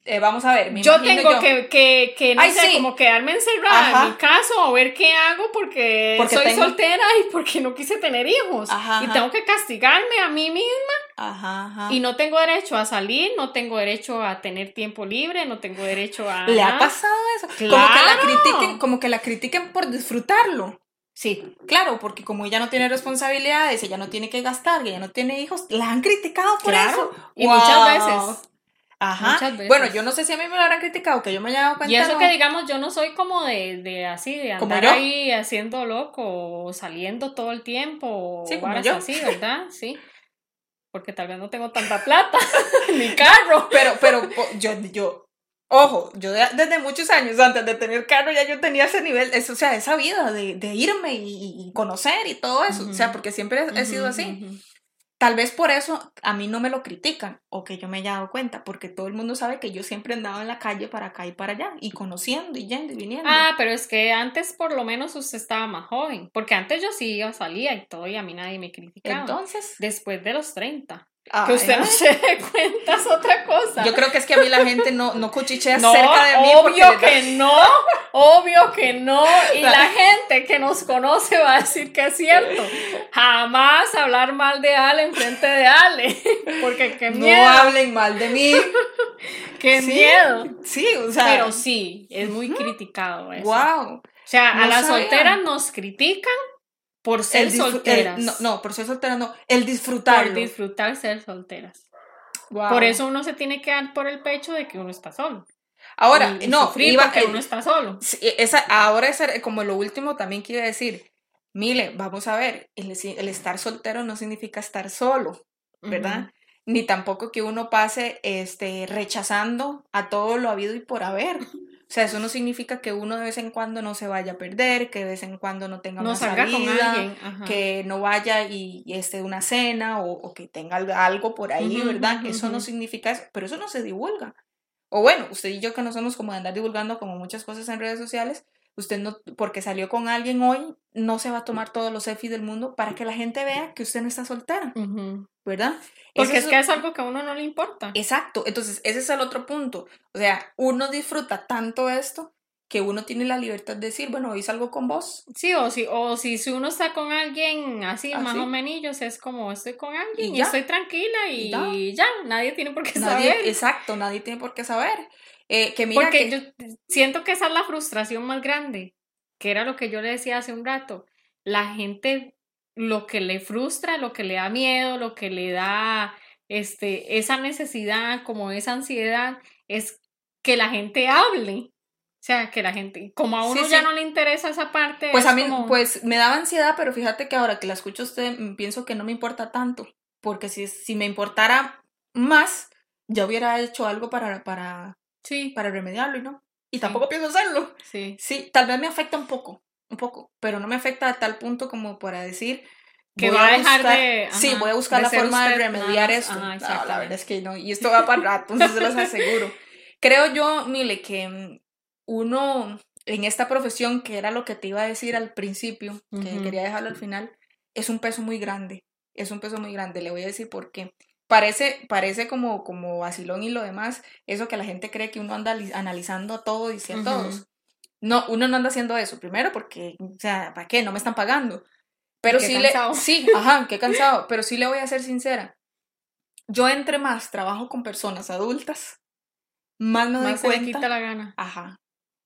eh, vamos a ver, yo tengo que, que, que, no sé, como quedarme encerrada en mi caso a ver qué hago porque, soy soltera y porque no quise tener hijos. y tengo que castigarme a mí misma. Y no tengo derecho a salir, no tengo derecho a tener tiempo libre, no tengo derecho a... ¿Le ha pasado eso? Como que la critiquen, como que la critiquen por disfrutarlo. Sí. Claro, porque como ella no tiene responsabilidades, ella no tiene que gastar, ella no tiene hijos, la han criticado por eso. Y muchas veces. Ajá. Bueno, yo no sé si a mí me lo habrán criticado, que yo me haya dado cuenta. Y eso que digamos, yo no soy como de, de así, de andar ahí haciendo loco, o saliendo todo el tiempo, o sí, como yo. así, [laughs] ¿verdad? Sí. Porque tal vez no tengo tanta plata, [laughs] ni carro. Pero, pero yo, yo, ojo, yo desde muchos años antes de tener carro ya yo tenía ese nivel, eso, o sea, esa vida de, de irme y, conocer y todo eso, o sea, porque siempre he, sido así. Tal vez por eso a mí no me lo critican o que yo me haya dado cuenta, porque todo el mundo sabe que yo siempre andaba en la calle para acá y para allá y conociendo y yendo y viniendo. Ah, pero es que antes por lo menos usted estaba más joven, porque antes yo sí iba, salía y todo y a mí nadie me criticaba. Entonces, después de los 30 que usted no se dé cuenta es otra cosa. Yo creo que es que a mí la gente no, no cuchichea cerca de mí. Obvio que no, obvio que no. Y la [laughs] gente que nos conoce va a decir que es cierto. Jamás hablar mal de Ale en frente de Ale. [laughs] Porque qué miedo. No hablen mal de mí. [laughs] qué miedo. Sí, o sea. Pero sí, es muy criticado eso. Wow. O sea, a las solteras nos critican Por ser solteras. no, no, por ser solteras no. El disfrutar. Por disfrutar ser solteras. Por eso uno se tiene que dar por el pecho de que uno está solo. Ahora, no, iba que uno está solo. Esa, ahora es como lo último también quiero decir. Mire, vamos a ver, el, estar soltero no significa estar solo, ¿verdad? Ni tampoco que uno pase este, rechazando a todo lo habido y por haber. O sea, eso no significa que uno de vez en cuando no se vaya a perder, que de vez en cuando no tenga una salida, que no vaya y, esté una cena o, que tenga algo por ahí, ¿verdad? eso no significa eso, pero eso no se divulga. O bueno, usted y yo que no somos como de andar divulgando como muchas cosas en redes sociales, usted no, porque salió con alguien hoy, no se va a tomar todos los selfies del mundo para que la gente vea que usted no está soltera, ¿verdad? Porque es, que es algo que a uno no le importa. Exacto, entonces ese es el otro punto. O sea, uno disfruta tanto esto que uno tiene la libertad de decir, bueno, hoy salgo con vos. Sí, o si, o si, si uno está con alguien así, más o menos, es como estoy con alguien y, estoy tranquila y, ya. nadie tiene por qué saber. Exacto, nadie tiene por qué saber. Eh, que Porque yo siento que esa es la frustración más grande, que era lo que yo le decía hace un rato. La gente, lo que le frustra, lo que le da miedo, lo que le da este, esa necesidad, como esa ansiedad, es que la gente hable o sea, que la gente, como a uno ya no le interesa esa parte. Pues a mí, pues me daba ansiedad, pero fíjate que ahora que la escucho usted, mm, pienso que no me importa tanto, porque si, si me importara más, ya hubiera hecho algo para, para, sí. para remediarlo y no. Y tampoco pienso hacerlo. Sí. Sí, tal vez me afecta un poco, un poco, pero no me afecta a tal punto como para decir, que va a dejar de. sí, voy a buscar la forma de remediar esto. no, la verdad es que no. Y esto va para rato, entonces se los [laughs] aseguro. Creo yo, Mile, que mm, uno en esta profesión, que era lo que te iba a decir al principio, que quería dejarlo al final, es un peso muy grande, es un peso muy grande, le voy a decir por qué. Parece, parece como, como vacilón y lo demás, eso que la gente cree que uno anda analizando a todo y a todos. No, uno no anda haciendo eso, primero porque, o sea, ¿para qué? No me están pagando. Pero sí le, sí, ajá, qué cansado, pero sí le voy a ser sincera. Yo entre más trabajo con personas adultas, más me doy más cuenta. Se quita la gana. Ajá,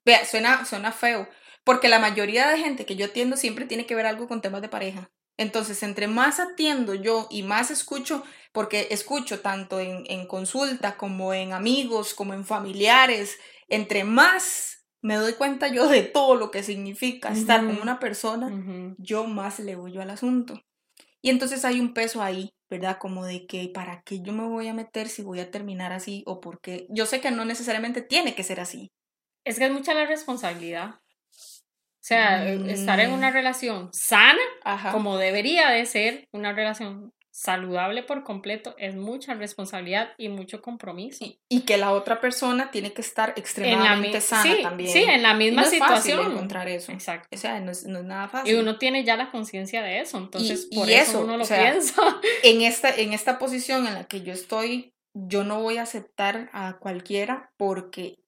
Vea, suena, suena feo, porque la mayoría de gente que yo atiendo siempre tiene que ver algo con temas de pareja. Entonces, entre más atiendo yo y más escucho, porque escucho tanto en, en consulta como en amigos, como en familiares, entre más me doy cuenta yo de todo lo que significa estar con una persona, yo más le voy al asunto. Y entonces hay un peso ahí, ¿verdad? Como de que para qué yo me voy a meter si voy a terminar así o porque yo sé que no necesariamente tiene que ser así. Es que es mucha la responsabilidad. O sea, estar en una mm. relación sana, como debería de ser, una relación saludable por completo, es mucha responsabilidad y mucho compromiso. Y, que la otra persona tiene que estar extremadamente sana también. Sí, en la misma no situación. Es fácil encontrar eso. Exacto. O sea, no es, nada fácil. Y uno tiene ya la conciencia de eso, entonces por eso, uno lo piensa. [laughs] En esta, en esta posición en la que yo estoy, yo no voy a aceptar a cualquiera porque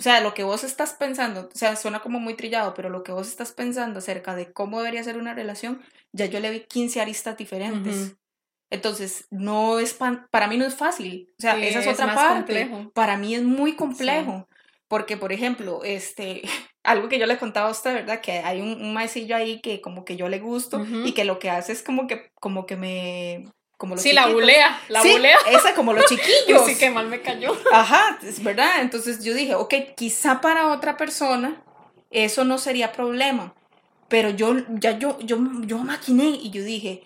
o sea, lo que vos estás pensando, o sea, suena como muy trillado, pero lo que vos estás pensando acerca de cómo debería ser una relación, ya yo le vi 15 aristas diferentes. Entonces, no es para mí no es fácil. O sea, esa es, otra parte. Para mí es muy complejo. Porque, por ejemplo, este, [laughs] algo que yo le contaba a usted, ¿verdad? Que hay un, un maecillo ahí que como que yo le gusto y que lo que hace es como que, como que me, como los sí, la bulea, la bulea. Esa como los [laughs] chiquillos. sí, que mal me cayó. Ajá, es verdad. Entonces yo dije, ok, quizá para otra persona eso no sería problema. Pero yo, ya yo, yo, yo maquiné y yo dije,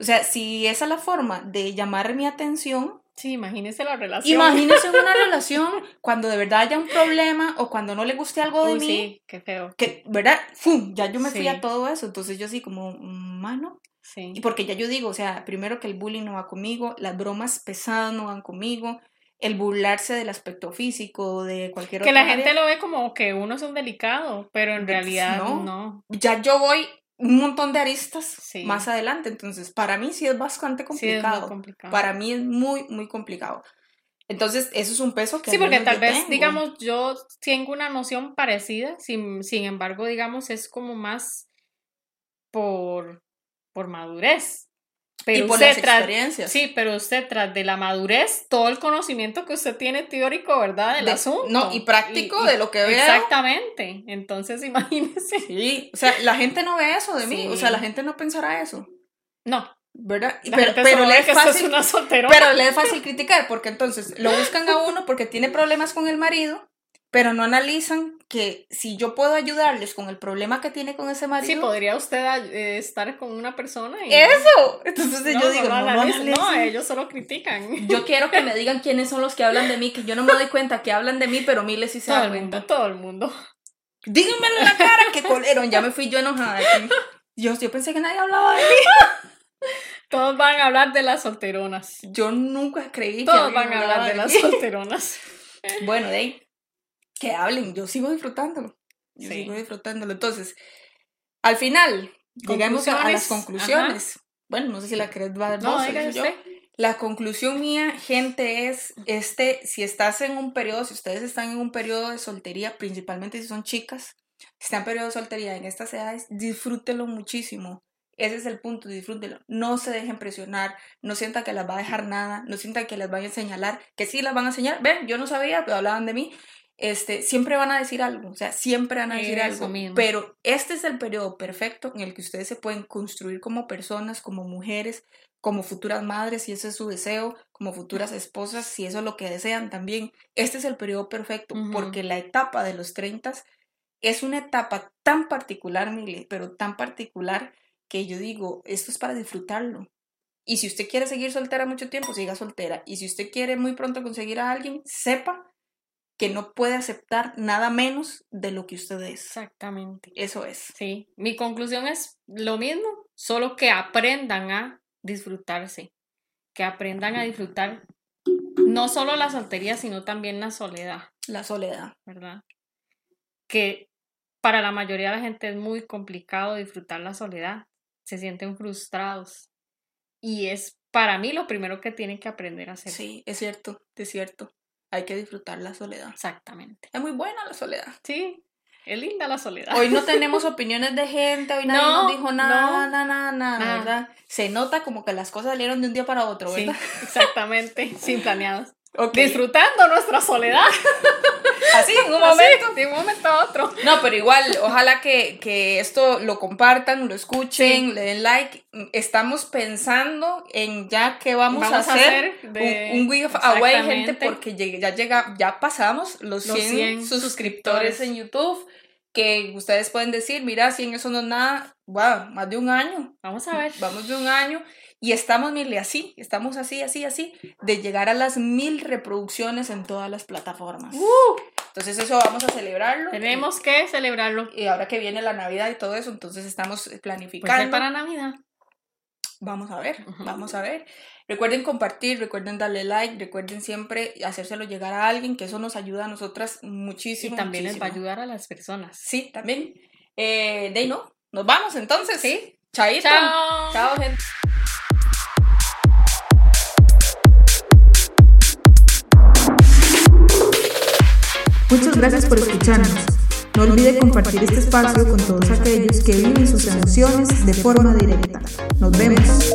o sea, si esa es la forma de llamar mi atención. Sí, imagínese la relación. Imagínese una [laughs] relación cuando de verdad haya un problema o cuando no le guste algo de mí. Sí, qué feo. Que, ¿verdad? ¡Fum! Ya yo me fui a todo eso. Entonces yo así como, mano, y porque ya yo digo, o sea, primero que el bullying no va conmigo, las bromas pesadas no van conmigo, el burlarse del aspecto físico, de cualquier Que la gente lo ve como que uno es un delicado, pero en realidad no. Ya yo voy un montón de aristas más adelante, entonces para mí sí es bastante complicado. Para mí es muy, muy complicado. Entonces, eso es un peso que... Sí, porque tal vez, digamos, yo tengo una noción parecida, sin, sin embargo, digamos, es como más por por madurez. Pero y por usted las tras-. Sí, pero usted tras de la madurez, todo el conocimiento que usted tiene teórico, ¿verdad? Del De- asunto. no, y práctico de lo que veo. Exactamente. Entonces, [laughs] imagínese. Sí, o sea, la gente no ve eso de mí, o sea, la gente no pensará eso, No, ¿verdad? la pero pero le es que fácil, una pero le es fácil criticar, porque entonces lo buscan a uno porque tiene problemas con el marido, pero no analizan que si yo puedo ayudarles con el problema que tiene con ese Sí, marido, podría usted eh, estar con una persona y... eso. Entonces yo digo, no, no, ellos solo critican. Yo [laughs] quiero que me digan quiénes son los que hablan de mí, que yo no me doy cuenta que hablan de mí, pero miles sí se todo dan el cuenta. mundo, todo el mundo. Díganmelo en la cara, que coleron. Ya me fui yo enojada. aquí. Yo, pensé que nadie hablaba de mí. [laughs] Todos van a hablar de las solteronas. Yo nunca creí que Todos van a hablar hablaba de las solteronas. Bueno, de ahí, que hablen. Yo sigo disfrutándolo. Yo Sí. sigo disfrutándolo. Entonces, al final, llegamos a, a las Conclusiones. Bueno, no sé si la querés dar No, vos yo. La conclusión mía, gente, es este, si estás en un periodo, si ustedes están en un periodo de soltería, principalmente si son chicas, si están en periodo de soltería en estas edades, disfrútenlo muchísimo. Ese es el punto, disfrútenlo. No se dejen presionar, no sientan que las va a dejar nada, no sientan que las vayan a señalar, que sí las van a señalar. Ven, yo no sabía, pero hablaban de mí. Este, siempre van a decir algo, o sea, siempre van a decir Eso algo. mismo. Pero este es el periodo perfecto en el que ustedes se pueden construir como personas, como mujeres, como futuras madres, si ese es su deseo, como futuras esposas, si eso es lo que desean también. Este es el periodo perfecto, porque la etapa de los 30 es una etapa tan particular, Mili, pero tan particular que yo digo, esto es para disfrutarlo. Y si usted quiere seguir soltera mucho tiempo, siga soltera. Y si usted quiere muy pronto conseguir a alguien, sepa que no puede aceptar nada menos de lo que usted es. Exactamente. Eso es. Sí, mi conclusión es lo mismo, solo que aprendan a disfrutarse, que aprendan a disfrutar no solo la soltería, sino también la soledad, La soledad. ¿verdad? Que para la mayoría de la gente es muy complicado disfrutar la soledad, se sienten frustrados y es para mí lo primero que tienen que aprender a hacer. Sí, es cierto, es cierto. Hay que disfrutar la soledad. Exactamente. Es muy buena la soledad. Sí, es linda la soledad. Hoy no [laughs] tenemos opiniones de gente, hoy nadie No, nos dijo nada, no. nada, nada, nada, Nada. ¿verdad? Se nota como que las cosas salieron de un día para otro, Sí, ¿verdad? exactamente, [laughs] sin planeados. Disfrutando nuestra soledad. [laughs] Así, en un Así, momento. de un momento a otro. No, pero igual, ojalá que, que esto lo compartan, lo escuchen, Sí. le den like. Estamos pensando en ya que vamos, Vamos a hacer, de- un, un giveaway, gente, Exactamente. porque ya llega, ya pasamos los 100, Los 100 suscriptores en YouTube, que ustedes pueden decir, mira, 100 eso no es nada, wow, más de un año, Vamos a ver. vamos de un año, y estamos, mire, así, estamos así, así, así, de llegar a las mil reproducciones en todas las plataformas. Entonces eso vamos a celebrarlo. Tenemos que celebrarlo. Y ahora que viene la Navidad y todo eso, entonces estamos Pues planificando. ya para Navidad. Vamos a ver, vamos a ver. Recuerden compartir, recuerden darle like, recuerden siempre hacérselo llegar a alguien, que eso nos ayuda a nosotras Y muchísimo. también les va a muchísimo. ayudar a las personas. Sí, también. Eh, de ahí no, nos vamos entonces. Sí. Chaito. Chao. Chao, gente. Muchas gracias por escucharnos. No olvide compartir este espacio con todos aquellos que viven sus emociones de forma directa. Nos vemos.